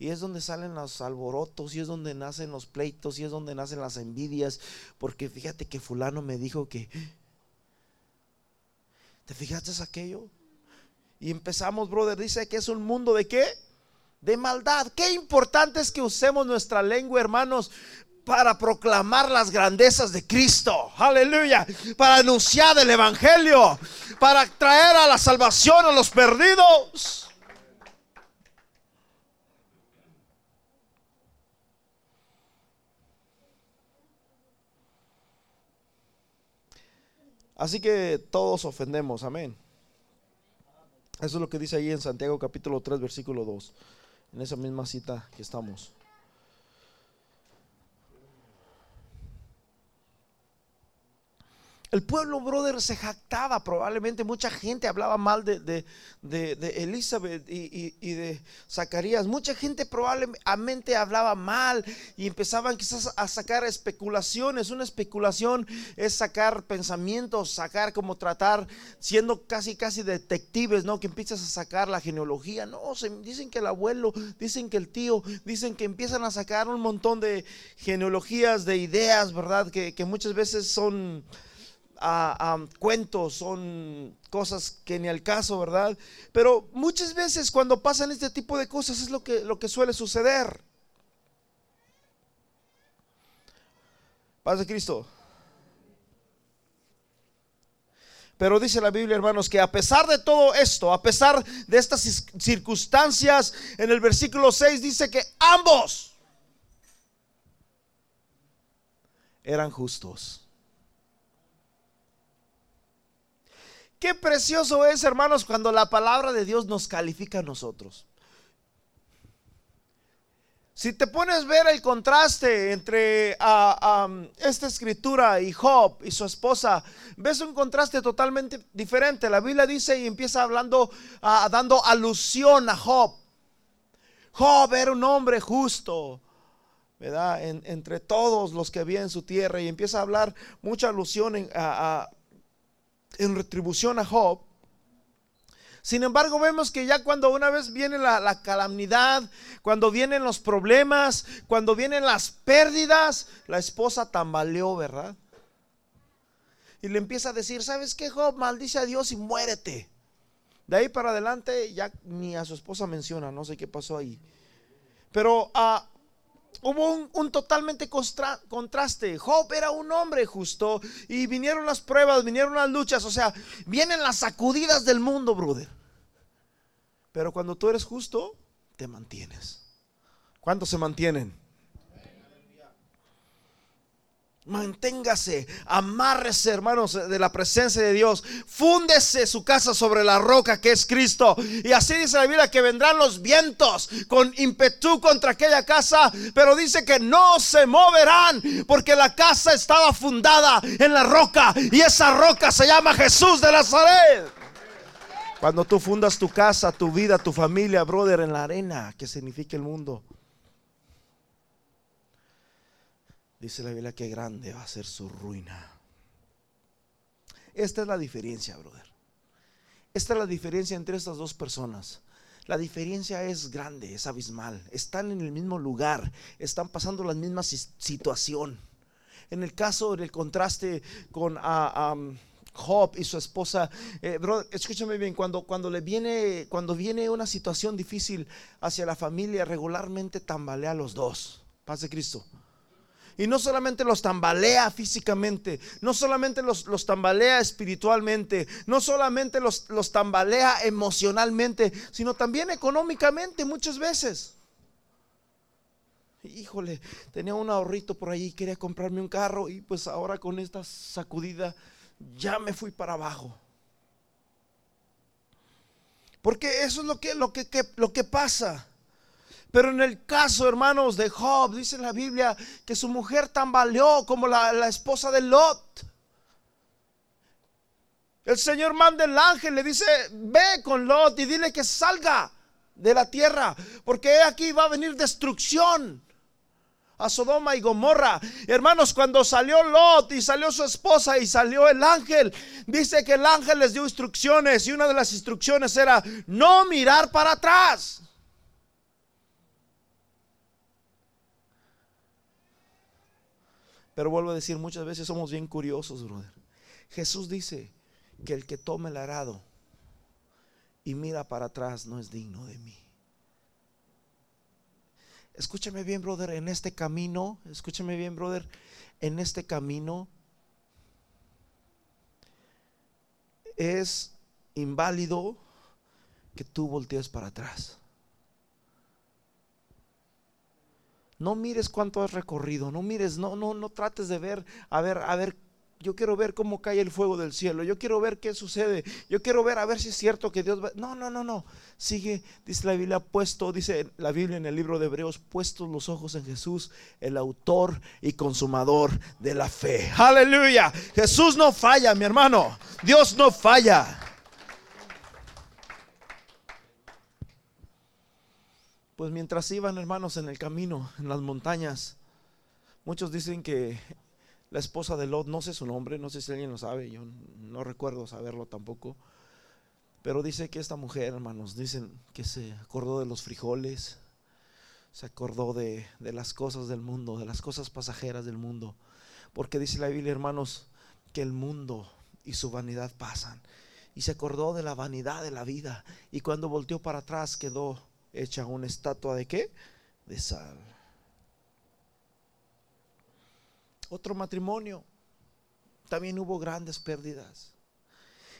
Y es donde salen los alborotos, y es donde nacen los pleitos, y es donde nacen las envidias. Porque fíjate que fulano me dijo que... ¿Te fijaste aquello? Y empezamos, brother, dice que es un mundo de qué? de maldad. Qué importante es que usemos nuestra lengua, hermanos, para proclamar las grandezas de Cristo. Aleluya. Para anunciar el Evangelio. Para traer a la salvación a los perdidos. Así que todos ofendemos, amén. Eso es lo que dice ahí en Santiago capítulo 3, versículo 2 en esa misma cita que estamos. El pueblo, brother, se jactaba. Probablemente mucha gente hablaba mal de, de, Elizabeth y, y, de Zacarías. Mucha gente probablemente hablaba mal y empezaban quizás a sacar especulaciones. Una especulación es sacar pensamientos, sacar como tratar, siendo casi, casi detectives, ¿no? Que empiezas a sacar la genealogía. No, se, dicen que el abuelo, dicen que el tío, dicen que empiezan a sacar un montón de genealogías, de ideas, ¿verdad? Que, que muchas veces son a, cuentos, son cosas que ni al caso, ¿verdad? Pero muchas veces cuando pasan este tipo de cosas es lo que, lo que suele suceder. Paz de Cristo. Pero dice la Biblia, hermanos, que a pesar de todo esto, a pesar de estas circunstancias, en el versículo 6 dice que ambos eran justos. Qué precioso es, hermanos, cuando la palabra de Dios nos califica a nosotros. Si te pones a ver el contraste entre esta escritura y Job y su esposa, ves un contraste totalmente diferente. La Biblia dice y empieza hablando, dando alusión a Job. Job era un hombre justo, ¿verdad? entre todos los que había en su tierra y empieza a hablar mucha alusión a en retribución a Job. Sin embargo, vemos que ya cuando una vez viene la, calamidad, cuando vienen los problemas, cuando vienen las pérdidas, la esposa tambaleó, ¿verdad? Y le empieza a decir, ¿sabes qué, Job? Maldice a Dios y muérete. De ahí para adelante ya ni a su esposa menciona, no sé qué pasó ahí. Pero a ah, Hubo un, totalmente contraste. Job era un hombre justo y vinieron las pruebas, vinieron las luchas, o sea, vienen las sacudidas del mundo, brother. Pero cuando tú eres justo, te mantienes. ¿Cuántos se mantienen? Manténgase, amárrese, hermanos, de la presencia de Dios. Fúndese su casa sobre la roca que es Cristo. Y así dice la Biblia que vendrán los vientos con impetu contra aquella casa, pero dice que no se moverán porque la casa estaba fundada en la roca y esa roca se llama Jesús de Nazaret. Cuando tú fundas tu casa, tu vida, tu familia, brother, en la arena, que significa el mundo Dice la Biblia que grande va a ser su ruina. Esta es la diferencia, brother. Esta es la diferencia entre estas dos personas. La diferencia es grande, es abismal. Están en el mismo lugar, están pasando la misma situación. En el caso, en el contraste con ah, Job y su esposa, eh, escúchame bien, cuando, cuando le viene, cuando viene una situación difícil hacia la familia, regularmente tambalea a los dos. Paz de Cristo. Y no solamente los tambalea físicamente, no solamente los, los tambalea espiritualmente, no solamente los, los tambalea emocionalmente, sino también económicamente muchas veces. híjole, tenía un ahorrito por ahí, quería comprarme un carro y pues ahora con esta sacudida ya me fui para abajo. Porque eso es lo que, lo que, lo que pasa. Pero en el caso, hermanos, de Job, dice la Biblia que su mujer tambaleó como la, la esposa de Lot. El Señor manda el ángel, le dice, ve con Lot y dile que salga de la tierra, porque aquí va a venir destrucción a Sodoma y Gomorra. Hermanos, cuando salió Lot y salió su esposa y salió el ángel, dice que el ángel les dio instrucciones y una de las instrucciones era no mirar para atrás. Pero vuelvo a decir, muchas veces somos bien curiosos, brother. Jesús dice que el que tome el arado y mira para atrás no es digno de mí. Escúchame bien, brother, en este camino, escúchame bien, brother, en este camino es inválido que tú voltees para atrás. No mires cuánto has recorrido, no mires, no, no, no trates de ver, a ver, a ver yo quiero ver cómo cae el fuego del cielo. Yo quiero ver qué sucede. Yo quiero ver a ver si es cierto que Dios va. No, no, no, no. Sigue, dice la Biblia, puesto, dice la Biblia en el libro de Hebreos, puestos los ojos en Jesús, el autor y consumador de la fe. Aleluya. Jesús no falla, mi hermano. Dios no falla. Pues mientras iban hermanos en el camino, en las montañas, muchos dicen que la esposa de Lot, no sé su nombre, no sé si alguien lo sabe, yo no recuerdo saberlo tampoco. Pero dice que esta mujer, hermanos, dicen que se acordó de los frijoles, se acordó de, de, las cosas del mundo, de las cosas pasajeras del mundo. Porque dice la Biblia, hermanos, que el mundo y su vanidad pasan. Y se acordó de la vanidad de la vida. Y cuando volteó para atrás quedó hecha una estatua de qué? De sal. otro matrimonio, también hubo grandes pérdidas.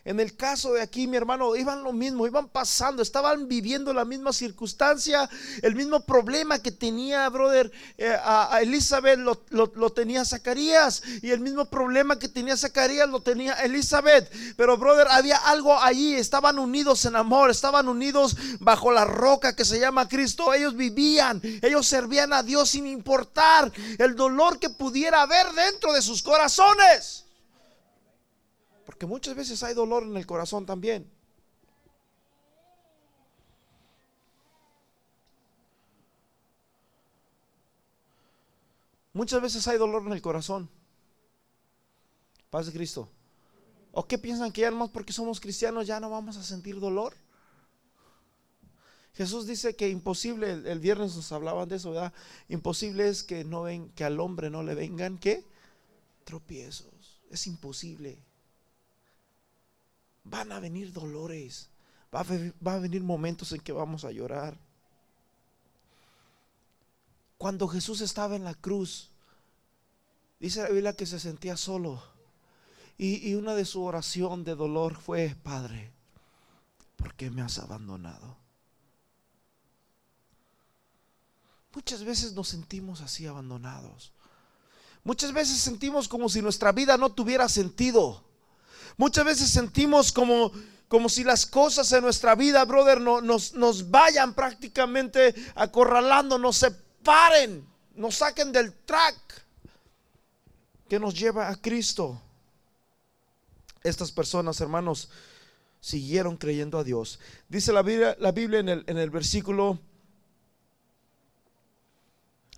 En el caso de aquí, mi hermano, iban lo mismo, iban pasando, estaban viviendo la misma circunstancia, el mismo problema que tenía, brother, eh, a, Elizabeth lo, lo, tenía Zacarías, y el mismo problema que tenía Zacarías lo tenía Elizabeth. Pero, brother, había algo allí, estaban unidos en amor, estaban unidos bajo la roca que se llama Cristo. Ellos vivían, ellos servían a Dios sin importar el dolor que pudiera haber dentro de sus corazones. Porque muchas veces hay dolor en el corazón también. Muchas veces hay dolor en el corazón. Paz de Cristo. ¿O qué piensan que ya más porque somos cristianos ya no vamos a sentir dolor? Jesús dice que imposible, el, viernes nos hablaban de eso. Imposible es que no ven, que al hombre no le vengan qué? Tropiezos. Es imposible van a venir dolores, va a, venir momentos en que vamos a llorar. Cuando Jesús estaba en la cruz, dice la Biblia que se sentía solo. Y, y, una de su oración de dolor fue, Padre, ¿por qué me has abandonado? Muchas veces nos sentimos así abandonados. Muchas veces sentimos como si nuestra vida no tuviera sentido. Muchas veces sentimos como, como si las cosas en nuestra vida, brother, no, nos, nos vayan prácticamente acorralando, nos separen, nos saquen del track que nos lleva a Cristo. Estas personas, hermanos, siguieron creyendo a Dios. Dice la Biblia, la Biblia en, el, en el versículo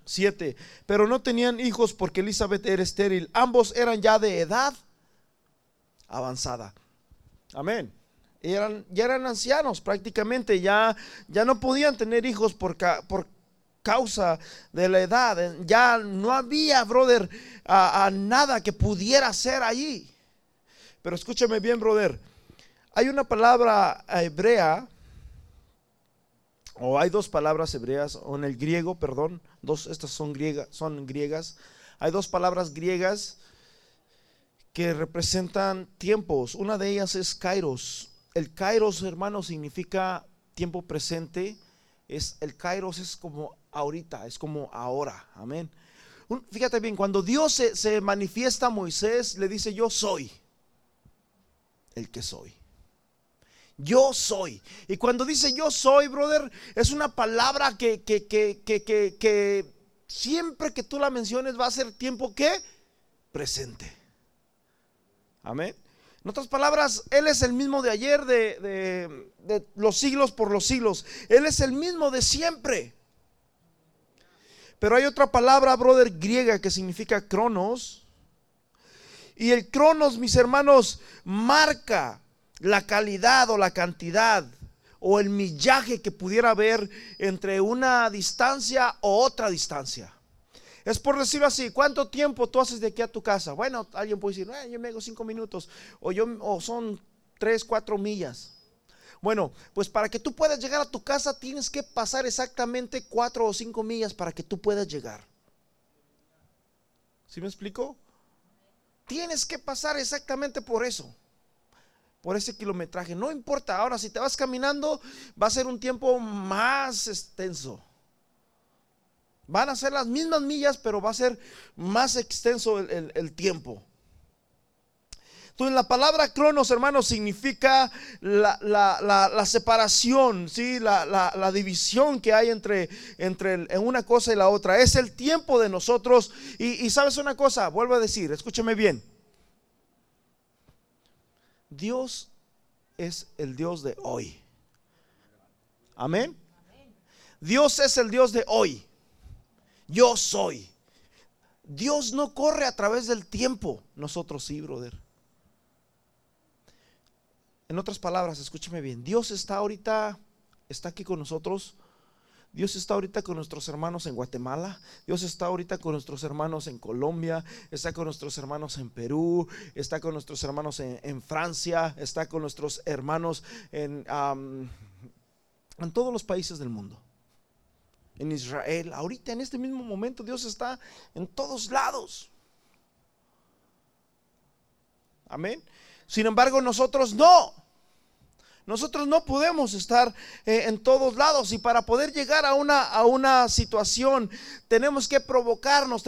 7, pero no tenían hijos porque Elizabeth era estéril. Ambos eran ya de edad avanzada. Amén. Eran, ya eran ancianos prácticamente, ya, ya no podían tener hijos por, por causa de la edad. Ya no había, brother, a, nada que pudiera ser allí. Pero escúchame bien, brother. Hay una palabra hebrea, o hay dos palabras hebreas, o en el griego, perdón, dos, estas son griegas, son griegas. Hay dos palabras griegas que representan tiempos. Una de ellas es kairos. El kairos, hermano, significa tiempo presente. es el kairos es como ahorita, es como ahora. Amén. Fíjate bien, cuando Dios se, se manifiesta a Moisés, le dice, yo soy el que soy. Yo soy. Y cuando dice yo soy, brother, es una palabra que, que, que, que, siempre que tú la menciones va a ser tiempo que presente. Amén. En otras palabras, Él es el mismo de ayer, de, de, de, los siglos por los siglos. Él es el mismo de siempre. Pero hay otra palabra, brother, griega que significa cronos. Y el cronos, mis hermanos, marca la calidad o la cantidad o el millaje que pudiera haber entre una distancia o otra distancia. Es por decirlo así, ¿cuánto tiempo tú haces de aquí a tu casa? Bueno, alguien puede decir, eh, yo me hago cinco minutos, o, yo, o son tres, cuatro millas. Bueno, pues para que tú puedas llegar a tu casa tienes que pasar exactamente cuatro o cinco millas para que tú puedas llegar. ¿Sí me explico? Tienes que pasar exactamente por eso por ese kilometraje. No importa, ahora si te vas caminando va a ser un tiempo más extenso. Van a ser las mismas millas, pero va a ser más extenso el, tiempo. Entonces la palabra cronos, hermanos, significa la, separación, ¿sí? la, división que hay entre, entre una cosa y la otra. Es el tiempo de nosotros. Y, y sabes una cosa, vuelvo a decir, escúcheme bien. Dios es el Dios de hoy. Amén. Dios es el Dios de hoy. Yo soy. Dios no corre a través del tiempo. Nosotros sí, brother. En otras palabras, escúcheme bien. Dios está ahorita, está aquí con nosotros Dios está ahorita con nuestros hermanos en Guatemala, Dios está ahorita con nuestros hermanos en Colombia, está con nuestros hermanos en Perú, está con nuestros hermanos en, Francia, está con nuestros hermanos en, en todos los países del mundo. En Israel, ahorita en este mismo momento Dios está en todos lados. Amén. Sin embargo, nosotros no. Nosotros no podemos estar eh, en todos lados y para poder llegar a una, a una situación tenemos que provocarnos,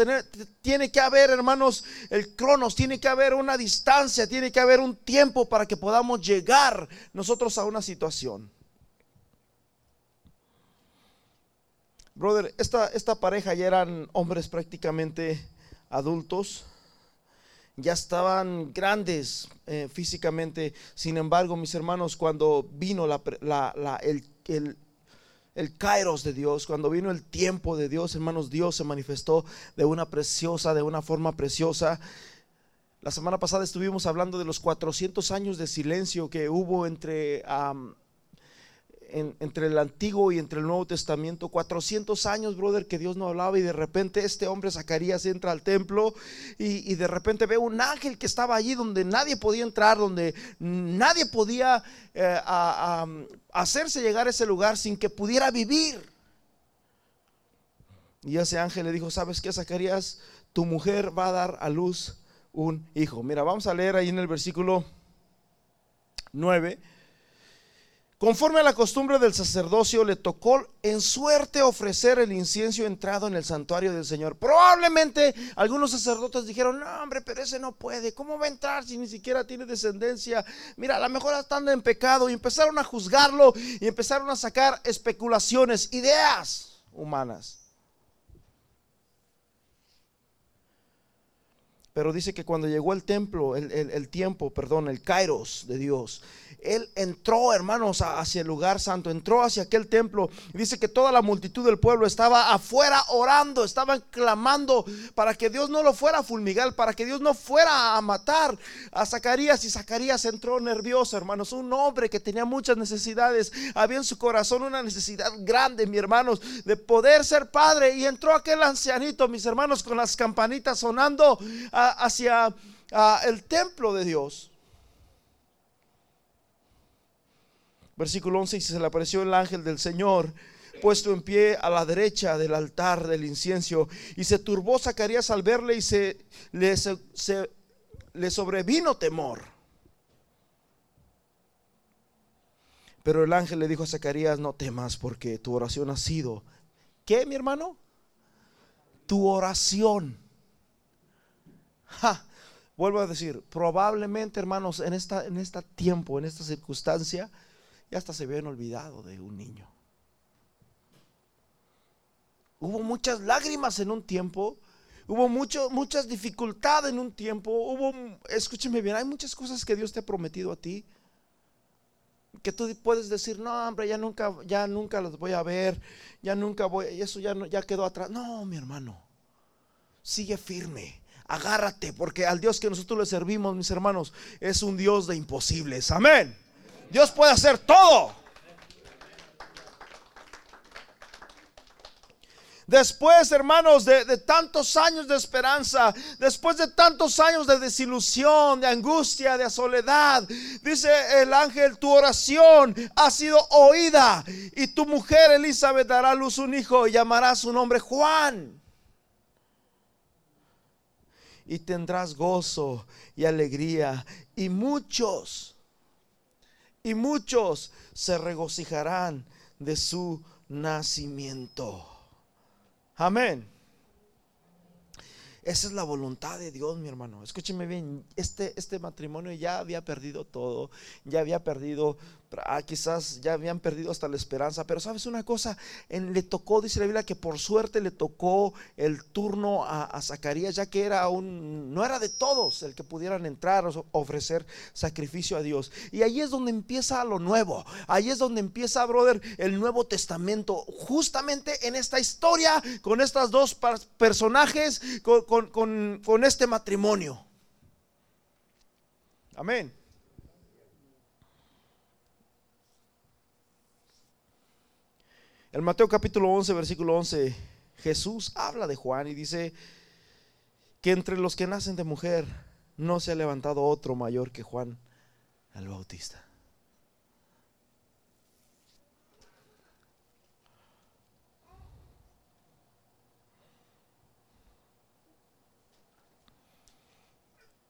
tiene que haber, hermanos, el cronos, tiene que haber una distancia, tiene que haber un tiempo para que podamos llegar nosotros a una situación. Brother, esta, esta pareja ya eran hombres prácticamente adultos ya estaban grandes eh, físicamente. Sin embargo, mis hermanos, cuando vino el, el, kairos de Dios, cuando vino el tiempo de Dios, hermanos, Dios se manifestó de una preciosa, de una forma preciosa. La semana pasada estuvimos hablando de los 400 años de silencio que hubo entre entre el Antiguo y entre el Nuevo Testamento, 400 años, brother, que Dios no hablaba y de repente este hombre Zacarías entra al templo y, de repente ve un ángel que estaba allí donde nadie podía entrar, donde nadie podía eh, hacerse llegar a ese lugar sin que pudiera vivir. Y ese ángel le dijo, ¿sabes qué, Zacarías? Tu mujer va a dar a luz un hijo. Mira, vamos a leer ahí en el versículo 9 Conforme a la costumbre del sacerdocio, le tocó en suerte ofrecer el incienso entrado en el santuario del Señor. Probablemente algunos sacerdotes dijeron, no hombre, pero ese no puede, ¿cómo va a entrar si ni siquiera tiene descendencia? Mira, a lo mejor estando en pecado y empezaron a juzgarlo y empezaron a sacar especulaciones, ideas humanas. Pero dice que cuando llegó el templo, el, el tiempo, perdón, el kairos de Dios, él entró, hermanos, hacia el lugar santo, entró hacia aquel templo. dice que toda la multitud del pueblo estaba afuera orando, estaban clamando para que Dios no lo fuera a fulmigar, para que Dios no fuera a matar a Zacarías. Y Zacarías entró nervioso, hermanos, un hombre que tenía muchas necesidades. Había en su corazón una necesidad grande, mi hermanos, de poder ser padre. Y entró aquel ancianito, mis hermanos, con las campanitas sonando hacia el templo de Dios. Versículo 11, y se le apareció el ángel del Señor puesto en pie a la derecha del altar del incienso. Y se turbó Zacarías al verle y se le, sobrevino temor. Pero el ángel le dijo a Zacarías, no temas porque tu oración ha sido, ¿qué mi hermano? Tu oración. Vuelvo a decir, probablemente hermanos, en en este tiempo, en esta circunstancia, ya hasta se habían olvidado de un niño. Hubo muchas lágrimas en un tiempo, hubo mucho, muchas dificultades en un tiempo, hubo, escúcheme bien, hay muchas cosas que Dios te ha prometido a ti que tú puedes decir, no, hombre, ya nunca, ya nunca los voy a ver, ya nunca voy, y eso ya, ya quedó atrás. No, mi hermano, sigue firme, agárrate, porque al Dios que nosotros le servimos, mis hermanos, es un Dios de imposibles. Amén. Dios puede hacer todo. Después, hermanos, de, tantos años de esperanza, después de tantos años de desilusión, de angustia, de soledad, dice el ángel, tu oración ha sido oída y tu mujer Elizabeth dará a luz un hijo y llamará su nombre Juan. Y tendrás gozo y alegría y muchos, y muchos se regocijarán de su nacimiento. Amén. Esa es la voluntad de Dios, mi hermano. Escúcheme bien, este, este matrimonio ya había perdido todo, ya había perdido Ah, quizás ya habían perdido hasta la esperanza, pero sabes una cosa, le tocó, dice la Biblia, que por suerte le tocó el turno a, Zacarías, ya que era un, no era de todos el que pudieran entrar o ofrecer sacrificio a Dios. Y ahí es donde empieza lo nuevo, ahí es donde empieza, brother, el Nuevo Testamento, justamente en esta historia, con estos dos personajes, con este matrimonio. Amén. En Mateo capítulo 11, versículo 11, Jesús habla de Juan y dice que entre los que nacen de mujer no se ha levantado otro mayor que Juan el Bautista.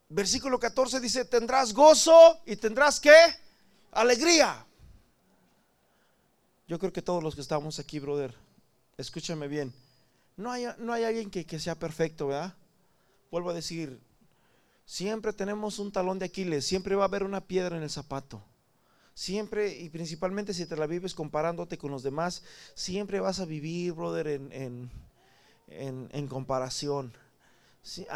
Versículo 14 dice, tendrás gozo y tendrás qué? Alegría. Yo creo que todos los que estamos aquí, brother, escúchame bien. No hay, no hay alguien que, que sea perfecto, ¿verdad? Vuelvo a decir, siempre tenemos un talón de Aquiles, siempre va a haber una piedra en el zapato. Siempre, y principalmente si te la vives comparándote con los demás, siempre vas a vivir, brother, en, en, en, en comparación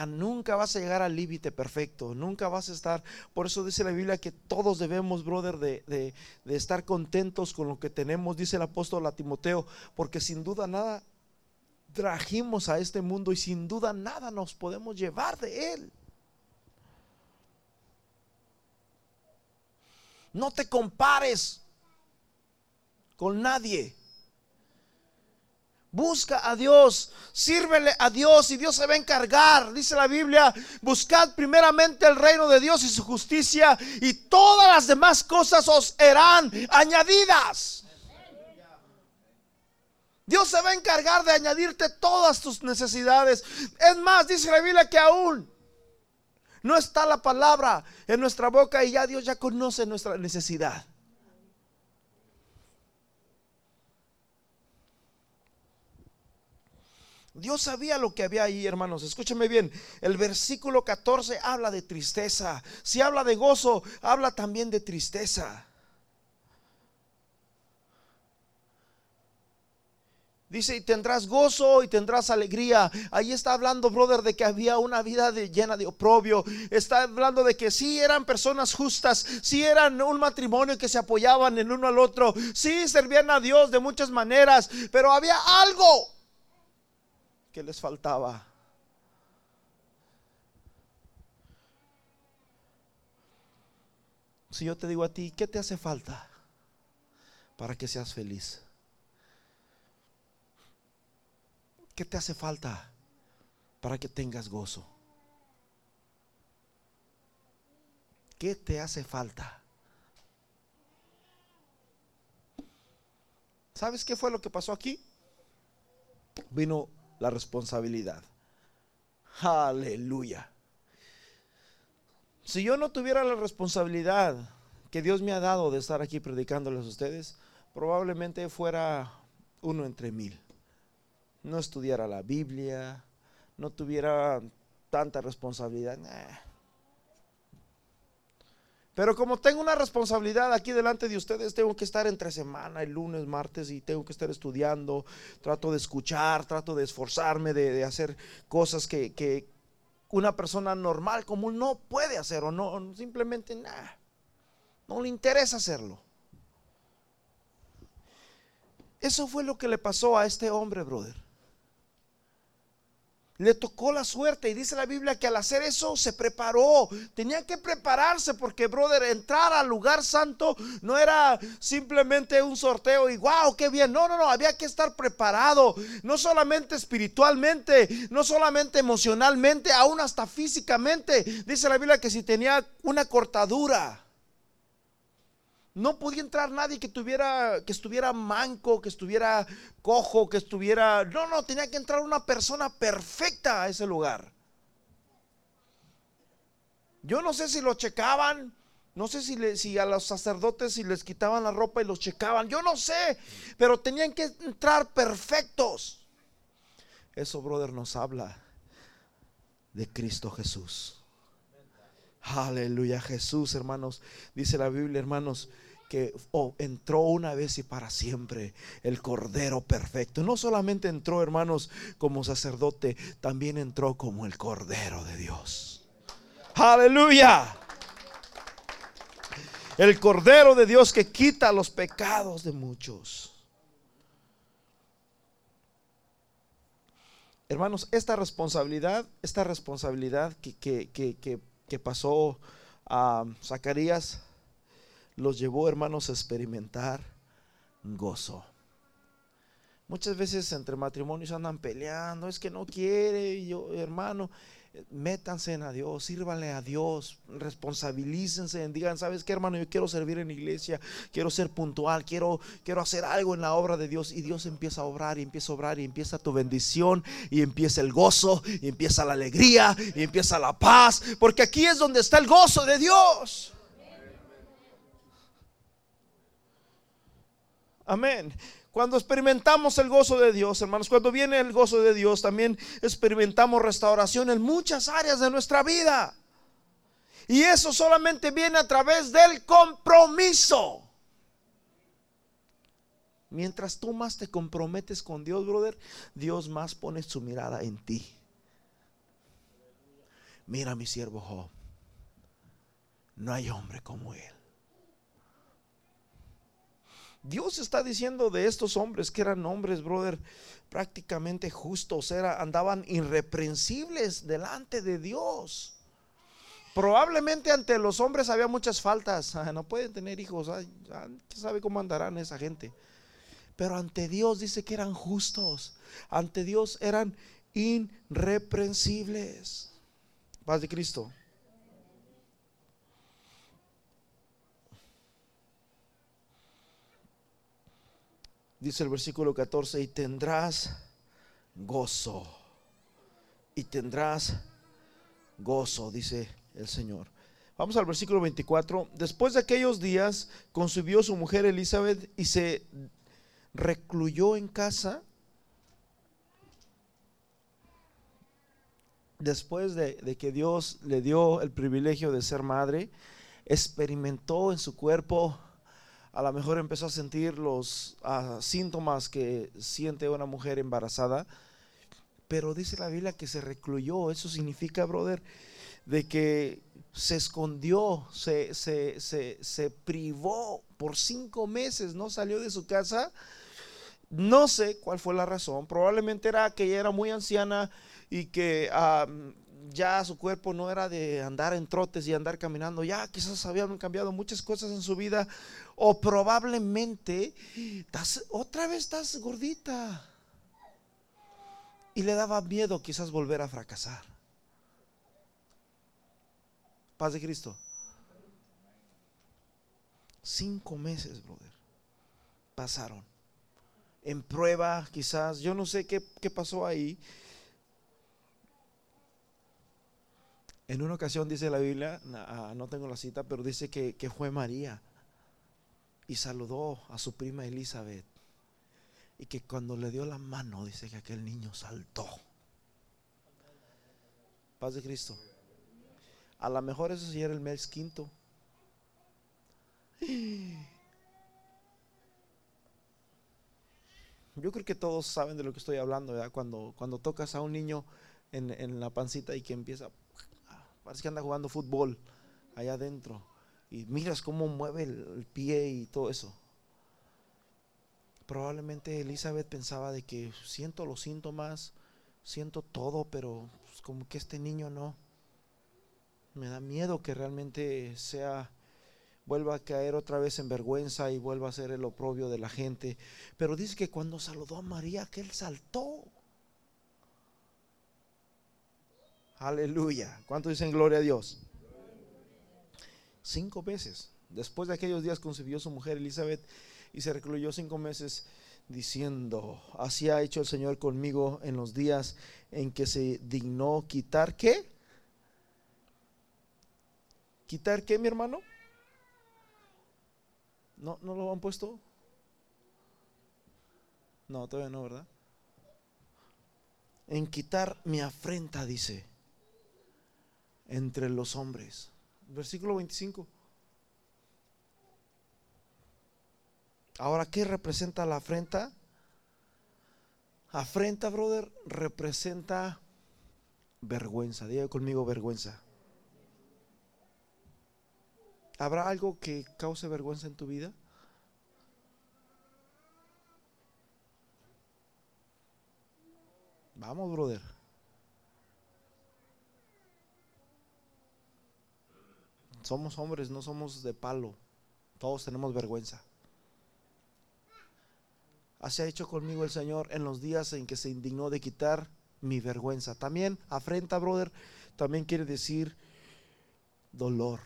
nunca vas a llegar al límite perfecto, nunca vas a estar. Por eso dice la Biblia que todos debemos, brother, de, estar contentos con lo que tenemos, dice el apóstol a Timoteo, porque sin duda nada trajimos a este mundo y sin duda nada nos podemos llevar de él. No te compares con nadie. Busca a Dios, sírvele a Dios y Dios se va a encargar. Dice la Biblia, buscad primeramente el reino de Dios y su justicia y todas las demás cosas os serán añadidas. Dios se va a encargar de añadirte todas tus necesidades. Es más, dice la Biblia que aún no está la palabra en nuestra boca y ya Dios ya conoce nuestra necesidad. Dios sabía lo que había ahí, hermanos. Escúcheme bien. El versículo 14 habla de tristeza. Si habla de gozo, habla también de tristeza. Dice, y tendrás gozo y tendrás alegría. Ahí está hablando, brother, de que había una vida llena de oprobio. Está hablando de que sí eran personas justas, sí eran un matrimonio que se apoyaban el uno al otro, sí servían a Dios de muchas maneras, pero había algo que les faltaba. Si yo te digo a ti, ¿qué te hace falta para que seas feliz? ¿Qué te hace falta para que tengas gozo? ¿Qué te hace falta? ¿Sabes qué fue lo que pasó aquí? Vino la responsabilidad. Aleluya. Si yo no tuviera la responsabilidad que Dios me ha dado de estar aquí predicándoles a ustedes, probablemente fuera uno entre mil. No estudiara la Biblia, no tuviera tanta responsabilidad. Pero como tengo una responsabilidad aquí delante de ustedes, tengo que estar entre semana, el lunes, martes, y tengo que estar estudiando, trato de escuchar, trato de esforzarme, de, hacer cosas que, una persona normal, común, no puede hacer o no, simplemente nada, no le interesa hacerlo. Eso fue lo que le pasó a este hombre, brother le tocó la suerte y dice la Biblia que al hacer eso se preparó. Tenía que prepararse porque, brother, entrar al lugar santo no era simplemente un sorteo y wow, qué bien. No, no, no, había que estar preparado. No solamente espiritualmente, no solamente emocionalmente, aún hasta físicamente. Dice la Biblia que si tenía una cortadura no podía entrar nadie que tuviera, que estuviera manco, que estuviera cojo, que estuviera. No, no, tenía que entrar una persona perfecta a ese lugar. Yo no sé si lo checaban, no sé si, le, a los sacerdotes si les quitaban la ropa y los checaban, yo no sé, pero tenían que entrar perfectos. Eso, brother, nos habla de Cristo Jesús. Aleluya, Jesús, hermanos. Dice la Biblia, hermanos, que entró una vez y para siempre el Cordero perfecto. No solamente entró, hermanos, como sacerdote, también entró como el Cordero de Dios. Aleluya. El Cordero de Dios que quita los pecados de muchos. Hermanos, esta responsabilidad, esta responsabilidad que, que pasó a Zacarías, los llevó, hermanos, a experimentar gozo. Muchas veces entre matrimonios andan peleando, es que no quiere, yo, hermano, métanse en a Dios, sírvanle a Dios, responsabilícense, digan, ¿sabes qué, hermano? Yo quiero servir en iglesia, quiero ser puntual, quiero, quiero hacer algo en la obra de Dios. Y Dios empieza a obrar y empieza a obrar y empieza tu bendición y empieza el gozo y empieza la alegría y empieza la paz, porque aquí es donde está el gozo de Dios. Amén. Cuando experimentamos el gozo de Dios, hermanos, cuando viene el gozo de Dios, también experimentamos restauración en muchas áreas de nuestra vida. Y eso solamente viene a través del compromiso. Mientras tú más te comprometes con Dios, brother, Dios más pone su mirada en ti. Mira mi siervo Job. No hay hombre como él. Dios está diciendo de estos hombres que eran hombres, brother, prácticamente justos, era, andaban irreprensibles delante de Dios. Probablemente ante los hombres había muchas faltas, no pueden tener hijos, ¿quién sabe cómo andarán esa gente? Pero ante Dios dice que eran justos, ante Dios eran irreprensibles. Paz de Cristo. Dice el versículo 14, y tendrás gozo, y tendrás gozo, dice el Señor. Vamos al versículo 24. Después de aquellos días, concibió su mujer Elizabeth y se recluyó en casa. Después de, de, que Dios le dio el privilegio de ser madre, experimentó en su cuerpo a lo mejor empezó a sentir los ah, síntomas que siente una mujer embarazada, pero dice la Biblia que se recluyó. Eso significa, brother, de que se escondió, se, se, se, privó por cinco meses, no salió de su casa. No sé cuál fue la razón. Probablemente era que ella era muy anciana y que ya su cuerpo no era de andar en trotes y andar caminando, ya quizás habían cambiado muchas cosas en su vida o probablemente otra vez estás gordita y le daba miedo quizás volver a fracasar. Paz de Cristo. Cinco meses, brother, pasaron. En prueba, quizás, yo no sé qué, qué pasó ahí En una ocasión dice la Biblia, ah, no tengo la cita, pero dice que fue María y saludó a su prima Elizabeth. Y que cuando le dio la mano, dice que aquel niño saltó. Paz de Cristo. A lo mejor eso sí era el mes quinto. Yo creo que todos saben de lo que estoy hablando, Cuando, cuando tocas a un niño en, la pancita y que empieza, parece que anda jugando fútbol allá adentro. Y miras cómo mueve el, pie y todo eso. Probablemente Elizabeth pensaba de que siento los síntomas, siento todo, pero pues, como que este niño no. Me da miedo que realmente sea vuelva a caer otra vez en vergüenza y vuelva a ser el oprobio de la gente. Pero dice que cuando saludó a María, que él saltó. Aleluya. ¿Cuánto dicen gloria a Dios? Cinco veces. Después de aquellos días concibió su mujer Elizabeth y se recluyó cinco meses diciendo, así ha hecho el Señor conmigo en los días en que se dignó quitar qué? ¿Quitar qué, mi hermano? ¿No, ¿No lo han puesto? No, todavía no, ¿verdad? En quitar mi afrenta, dice, entre los hombres. Versículo 25. Ahora, ¿qué representa la afrenta? Afrenta, brother, representa vergüenza. Diga conmigo vergüenza. ¿Habrá algo que cause vergüenza en tu vida? Vamos, brother. Somos hombres, no somos de palo. Todos tenemos vergüenza. Así ha hecho conmigo el Señor en los días en que se indignó de quitar mi vergüenza. También afrenta, brother, también quiere decir dolor.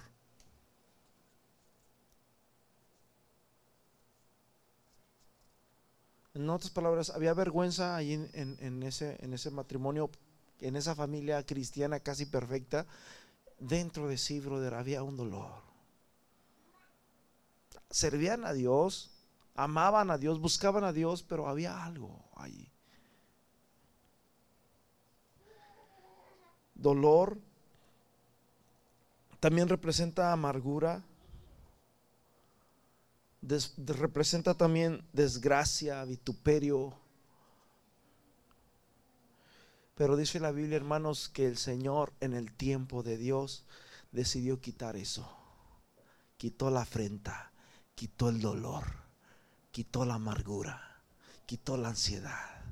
En otras palabras, había vergüenza ahí en, ese, en ese matrimonio, en esa familia cristiana casi perfecta. Dentro de sí, brother, había un dolor. Servían a Dios, amaban a Dios, buscaban a Dios, pero había algo allí. Dolor también representa amargura, representa también desgracia, vituperio. Pero dice la Biblia, hermanos, que el Señor en el tiempo de Dios decidió quitar eso. Quitó la afrenta, quitó el dolor, quitó la amargura, quitó la ansiedad.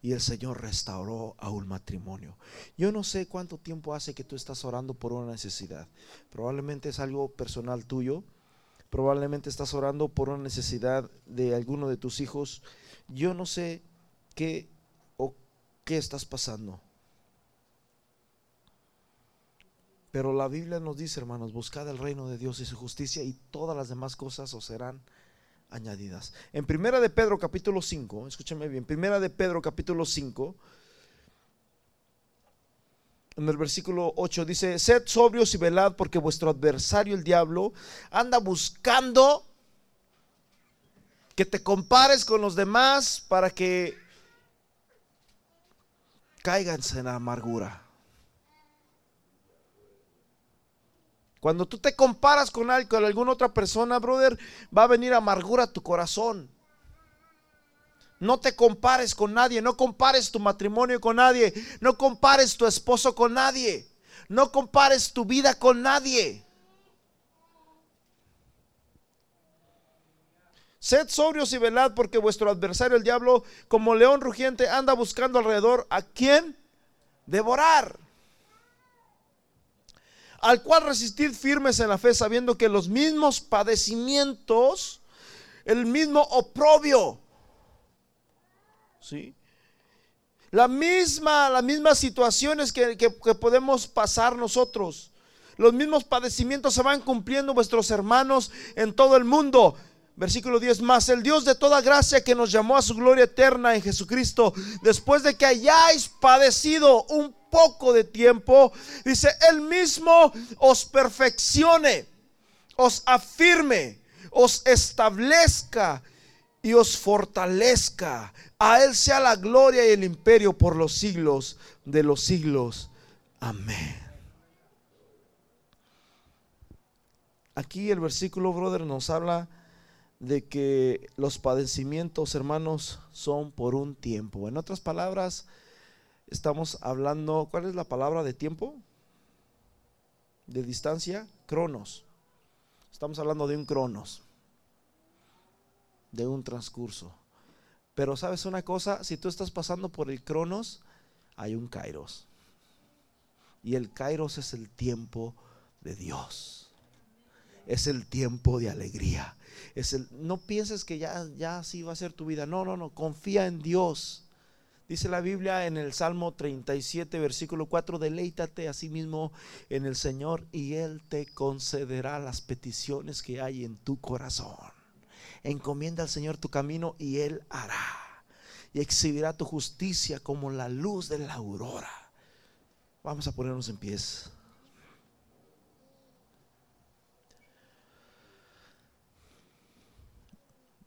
Y el Señor restauró a un matrimonio. Yo no sé cuánto tiempo hace que tú estás orando por una necesidad. Probablemente es algo personal tuyo Probablemente estás orando por una necesidad de alguno de tus hijos. Yo no sé qué qué estás pasando. Pero la Biblia nos dice, hermanos, buscad el reino de Dios y su justicia y todas las demás cosas os serán añadidas. En Primera de Pedro capítulo 5, escúchame bien, Primera de Pedro capítulo 5, en el versículo 8 dice, sed sobrios y velad porque vuestro adversario el diablo anda buscando que te compares con los demás para que caiganse en la amargura. Cuando tú te comparas con, con alguna otra persona, brother, va a venir amargura a tu corazón. No te compares con nadie, no compares tu matrimonio con nadie, no compares tu esposo con nadie, no compares tu vida con nadie. Sed sobrios y velad porque vuestro adversario el diablo como león rugiente anda buscando alrededor a quien devorar. Al cual resistir firmes en la fe sabiendo que los mismos padecimientos, el mismo oprobio, ¿sí? La misma, las mismas situaciones que, que, podemos pasar nosotros. Los mismos padecimientos se van cumpliendo vuestros hermanos en todo el mundo. Versículo 10 más, el Dios de toda gracia que nos llamó a su gloria eterna en Jesucristo, después de que hayáis padecido un poco de tiempo, dice, Él mismo os perfeccione, os afirme, os establezca y os fortalezca. A Él sea la gloria y el imperio por los siglos de los siglos. Amén. Aquí el versículo, brother, nos habla de que los padecimientos, hermanos, son por un tiempo. En otras palabras, estamos hablando, ¿cuál es la palabra de tiempo? De distancia, cronos. Estamos hablando de un cronos, de un transcurso. Pero sabes una cosa, si tú estás pasando por el cronos, hay un kairos. Y el kairos es el tiempo de Dios. Es el tiempo de alegría. No pienses que ya, ya así va a ser tu vida. No, no, no. Confía en Dios. Dice la Biblia en el Salmo 37, versículo 4, deleítate a sí mismo en el Señor y Él te concederá las peticiones que hay en tu corazón. Encomienda al Señor tu camino y Él hará. Y exhibirá tu justicia como la luz de la aurora. Vamos a ponernos en pies.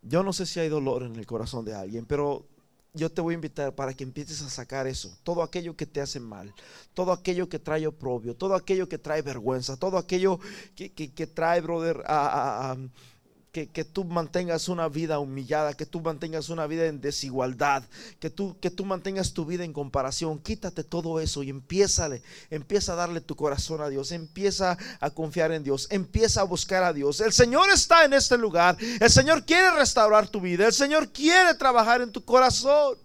Yo no sé si hay dolor en el corazón de alguien, pero yo te voy a invitar para que empieces a sacar eso, todo aquello que te hace mal, todo aquello que trae oprobio, todo aquello que trae vergüenza, todo aquello que, trae, brother, a que, tú mantengas una vida humillada, que tú mantengas una vida en desigualdad, que tú, que tú mantengas tu vida en comparación. Quítate todo eso y empieza, empieza a darle tu corazón a Dios, empieza a confiar en Dios, empieza a buscar a Dios. El Señor está en este lugar, el Señor quiere restaurar tu vida, el Señor quiere trabajar en tu corazón.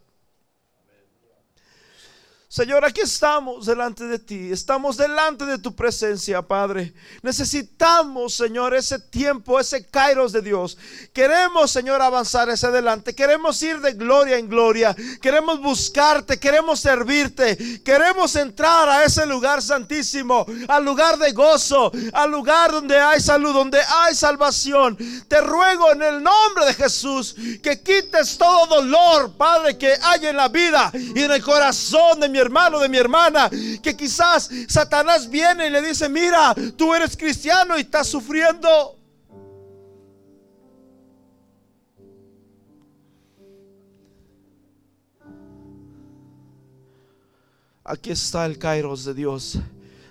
Señor, aquí estamos delante de ti, estamos delante de tu presencia, Padre. Necesitamos, Señor, ese tiempo, ese kairos de Dios. Queremos, Señor, avanzar hacia adelante. Queremos ir de gloria en gloria. Queremos buscarte, queremos servirte. Queremos entrar a ese lugar santísimo, al lugar de gozo, al lugar donde hay salud, donde hay salvación. Te ruego en el nombre de Jesús que quites todo dolor, Padre, que hay en la vida y en el corazón de mi hermano, de mi hermana, que quizás Satanás viene y le dice, mira, tú eres cristiano y estás sufriendo. Aquí está el Kairos de Dios.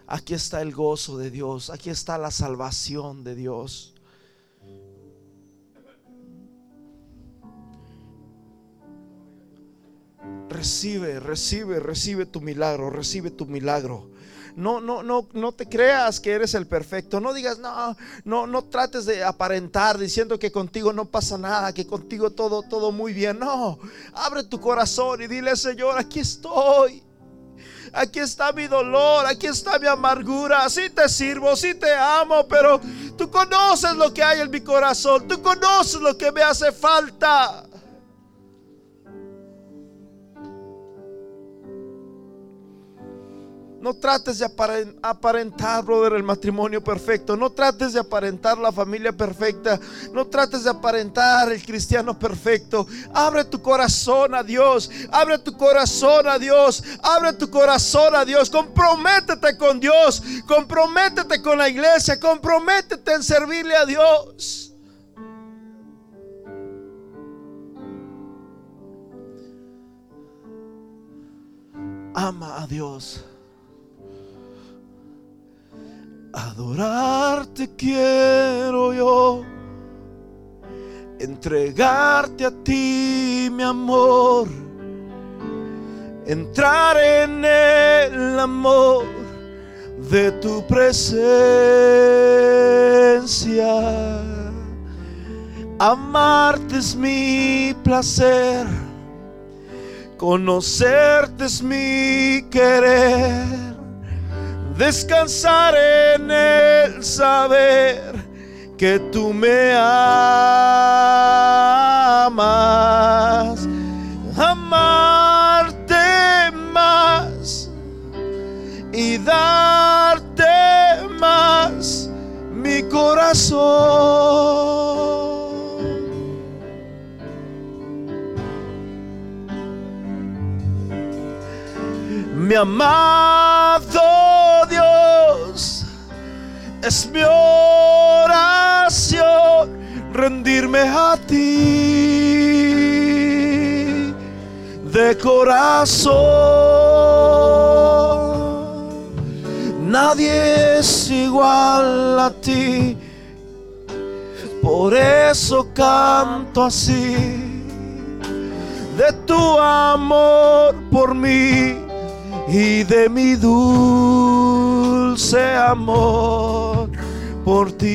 Aquí está el gozo de Dios. Aquí está la salvación de Dios. Recibe, recibe, recibe tu milagro, recibe tu milagro. No, no, no, no te creas que eres el perfecto. No digas, no, no, no trates de aparentar diciendo que contigo no pasa nada, que contigo todo, todo muy bien. No, abre tu corazón y dile, Señor, aquí estoy. Aquí está mi dolor, aquí está mi amargura. Sí te sirvo, sí te amo, pero tú conoces lo que hay en mi corazón. Tú conoces lo que me hace falta. No trates de aparentar, brother, el matrimonio perfecto. No trates de aparentar la familia perfecta. No trates de aparentar el cristiano perfecto. Abre tu corazón a Dios. Abre tu corazón a Dios. Abre tu corazón a Dios. Comprométete con Dios. Comprométete con la iglesia. Comprométete en servirle a Dios. Ama a Dios. Adorarte quiero yo, entregarte a ti mi amor, entrar en el amor de tu presencia. Amarte es mi placer, conocerte es mi querer descansar en el saber que tú me amas, amarte más y darte más mi corazón. Mi amado es mi oración rendirme a ti de corazón. Nadie es igual a ti, por eso canto así de tu amor por mí y de mi dulce amor por ti.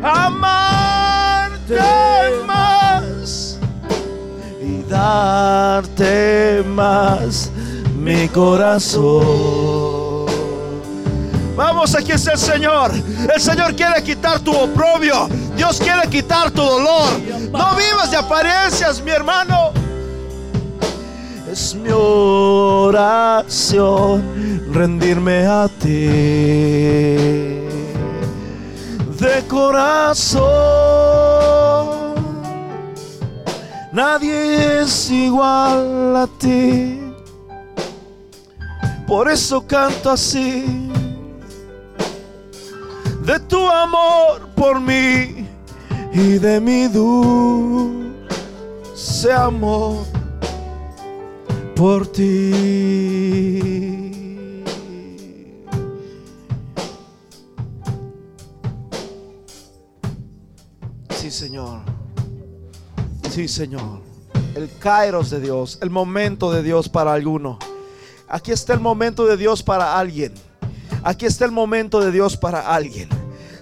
Amarte más y darte más mi corazón. Vamos, aquí es el Señor. El Señor quiere quitar tu oprobio. Dios quiere quitar tu dolor. No vivas de apariencias, mi hermano. Es mi oración rendirme a ti de corazón. Nadie es igual a ti. Por eso canto así de tu amor por mí y de mi dulce amor por ti. Sí, Señor. Sí, Señor. El kairos de Dios, el momento de Dios para alguno. Aquí está el momento de Dios para alguien. Aquí está el momento de Dios para alguien.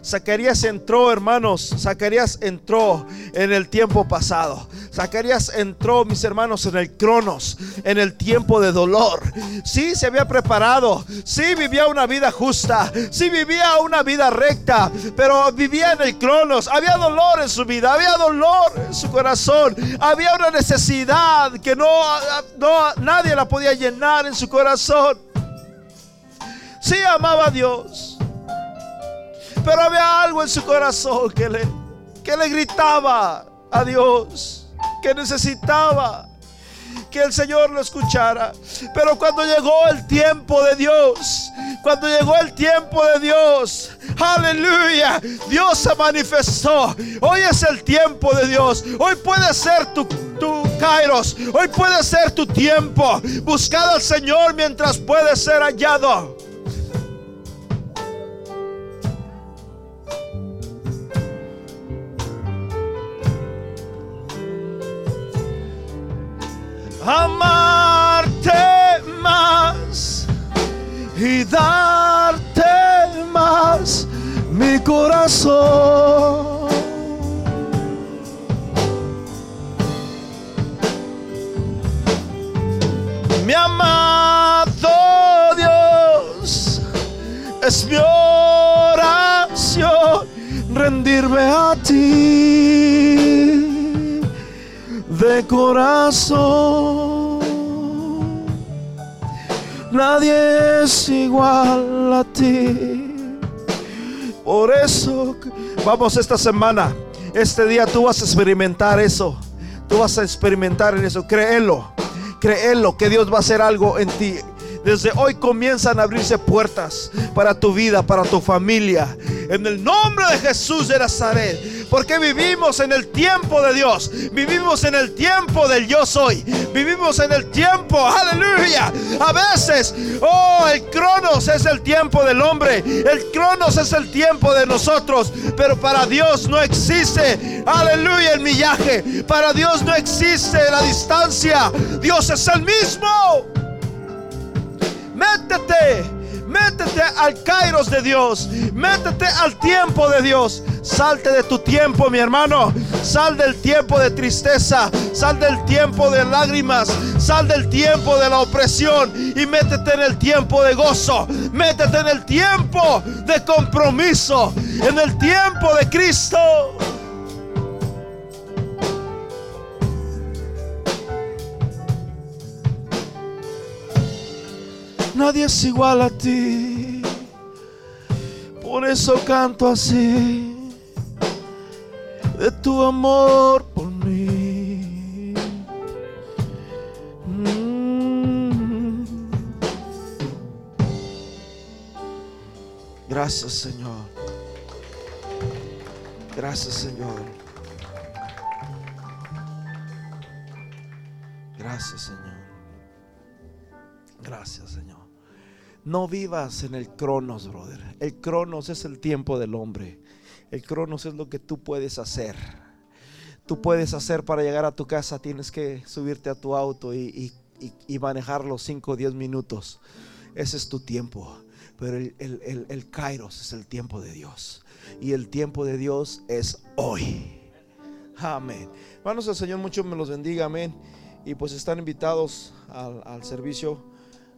Zacarías entró, hermanos. Zacarías entró en el tiempo pasado. Zacarías entró, mis hermanos, en el cronos, en el tiempo de dolor. Sí, se había preparado. Sí, vivía una vida justa. Sí, vivía una vida recta. Pero vivía en el cronos. Había dolor en su vida. Había dolor en su corazón. Había una necesidad que no, nadie la podía llenar en su corazón. Sí, amaba a Dios pero había algo en su corazón que le, que le gritaba a Dios, que necesitaba que el Señor lo escuchara. Pero cuando llegó el tiempo de Dios, cuando llegó el tiempo de Dios, aleluya, Dios se manifestó. Hoy es el tiempo de Dios. Hoy puede ser tu, tu Kairos. Hoy puede ser tu tiempo. Buscad al Señor mientras puede ser hallado. Amarte más y darte más mi corazón. Mi amado Dios, es mi oración rendirme a ti de corazón. Nadie es igual a ti. Por eso vamos esta semana, este día tú vas a experimentar eso. Tú vas a experimentar en eso. Créelo. Créelo que Dios va a hacer algo en ti. Desde hoy comienzan a abrirse puertas para tu vida, para tu familia. En el nombre de Jesús de Nazaret. Porque vivimos en el tiempo de Dios. Vivimos en el tiempo del yo soy. Vivimos en el tiempo, aleluya. A veces, oh, el cronos es el tiempo del hombre. El cronos es el tiempo de nosotros. Pero para Dios no existe, aleluya, el millaje. Para Dios no existe la distancia. Dios es el mismo. Métete, métete al kairos de Dios, métete al tiempo de Dios. Salte de tu tiempo, mi hermano. Sal del tiempo de tristeza, sal del tiempo de lágrimas, sal del tiempo de la opresión y métete en el tiempo de gozo. Métete en el tiempo de compromiso, en el tiempo de Cristo. nadie es igual a ti. Por eso canto así, de tu amor por mí. Mm. Gracias Señor. Gracias Señor. Gracias Señor. Gracias Señor. No vivas en el cronos, brother. El cronos es el tiempo del hombre. El cronos es lo que tú puedes hacer. Tú puedes hacer para llegar a tu casa. Tienes que subirte a tu auto y, manejar los 5 o 10 minutos. Ese es tu tiempo. Pero el, el, el kairos es el tiempo de Dios. Y el tiempo de Dios es hoy. Amén. Hermanos, el Señor mucho me los bendiga. Amén. Y pues están invitados al, servicio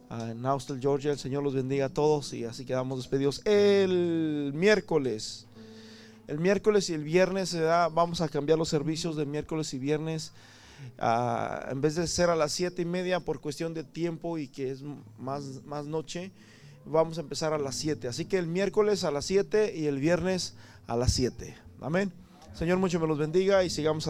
en Austell, Georgia. El Señor los bendiga a todos. Y así quedamos despedidos el miércoles. El miércoles y el viernes vamos a cambiar los servicios de miércoles y viernes. Ah, en vez de ser a las siete y media por cuestión de tiempo y que es más, más noche, vamos a empezar a las 7. Así que el miércoles a las 7 y el viernes a las 7. Amén. Señor, mucho me los bendiga y sigamos.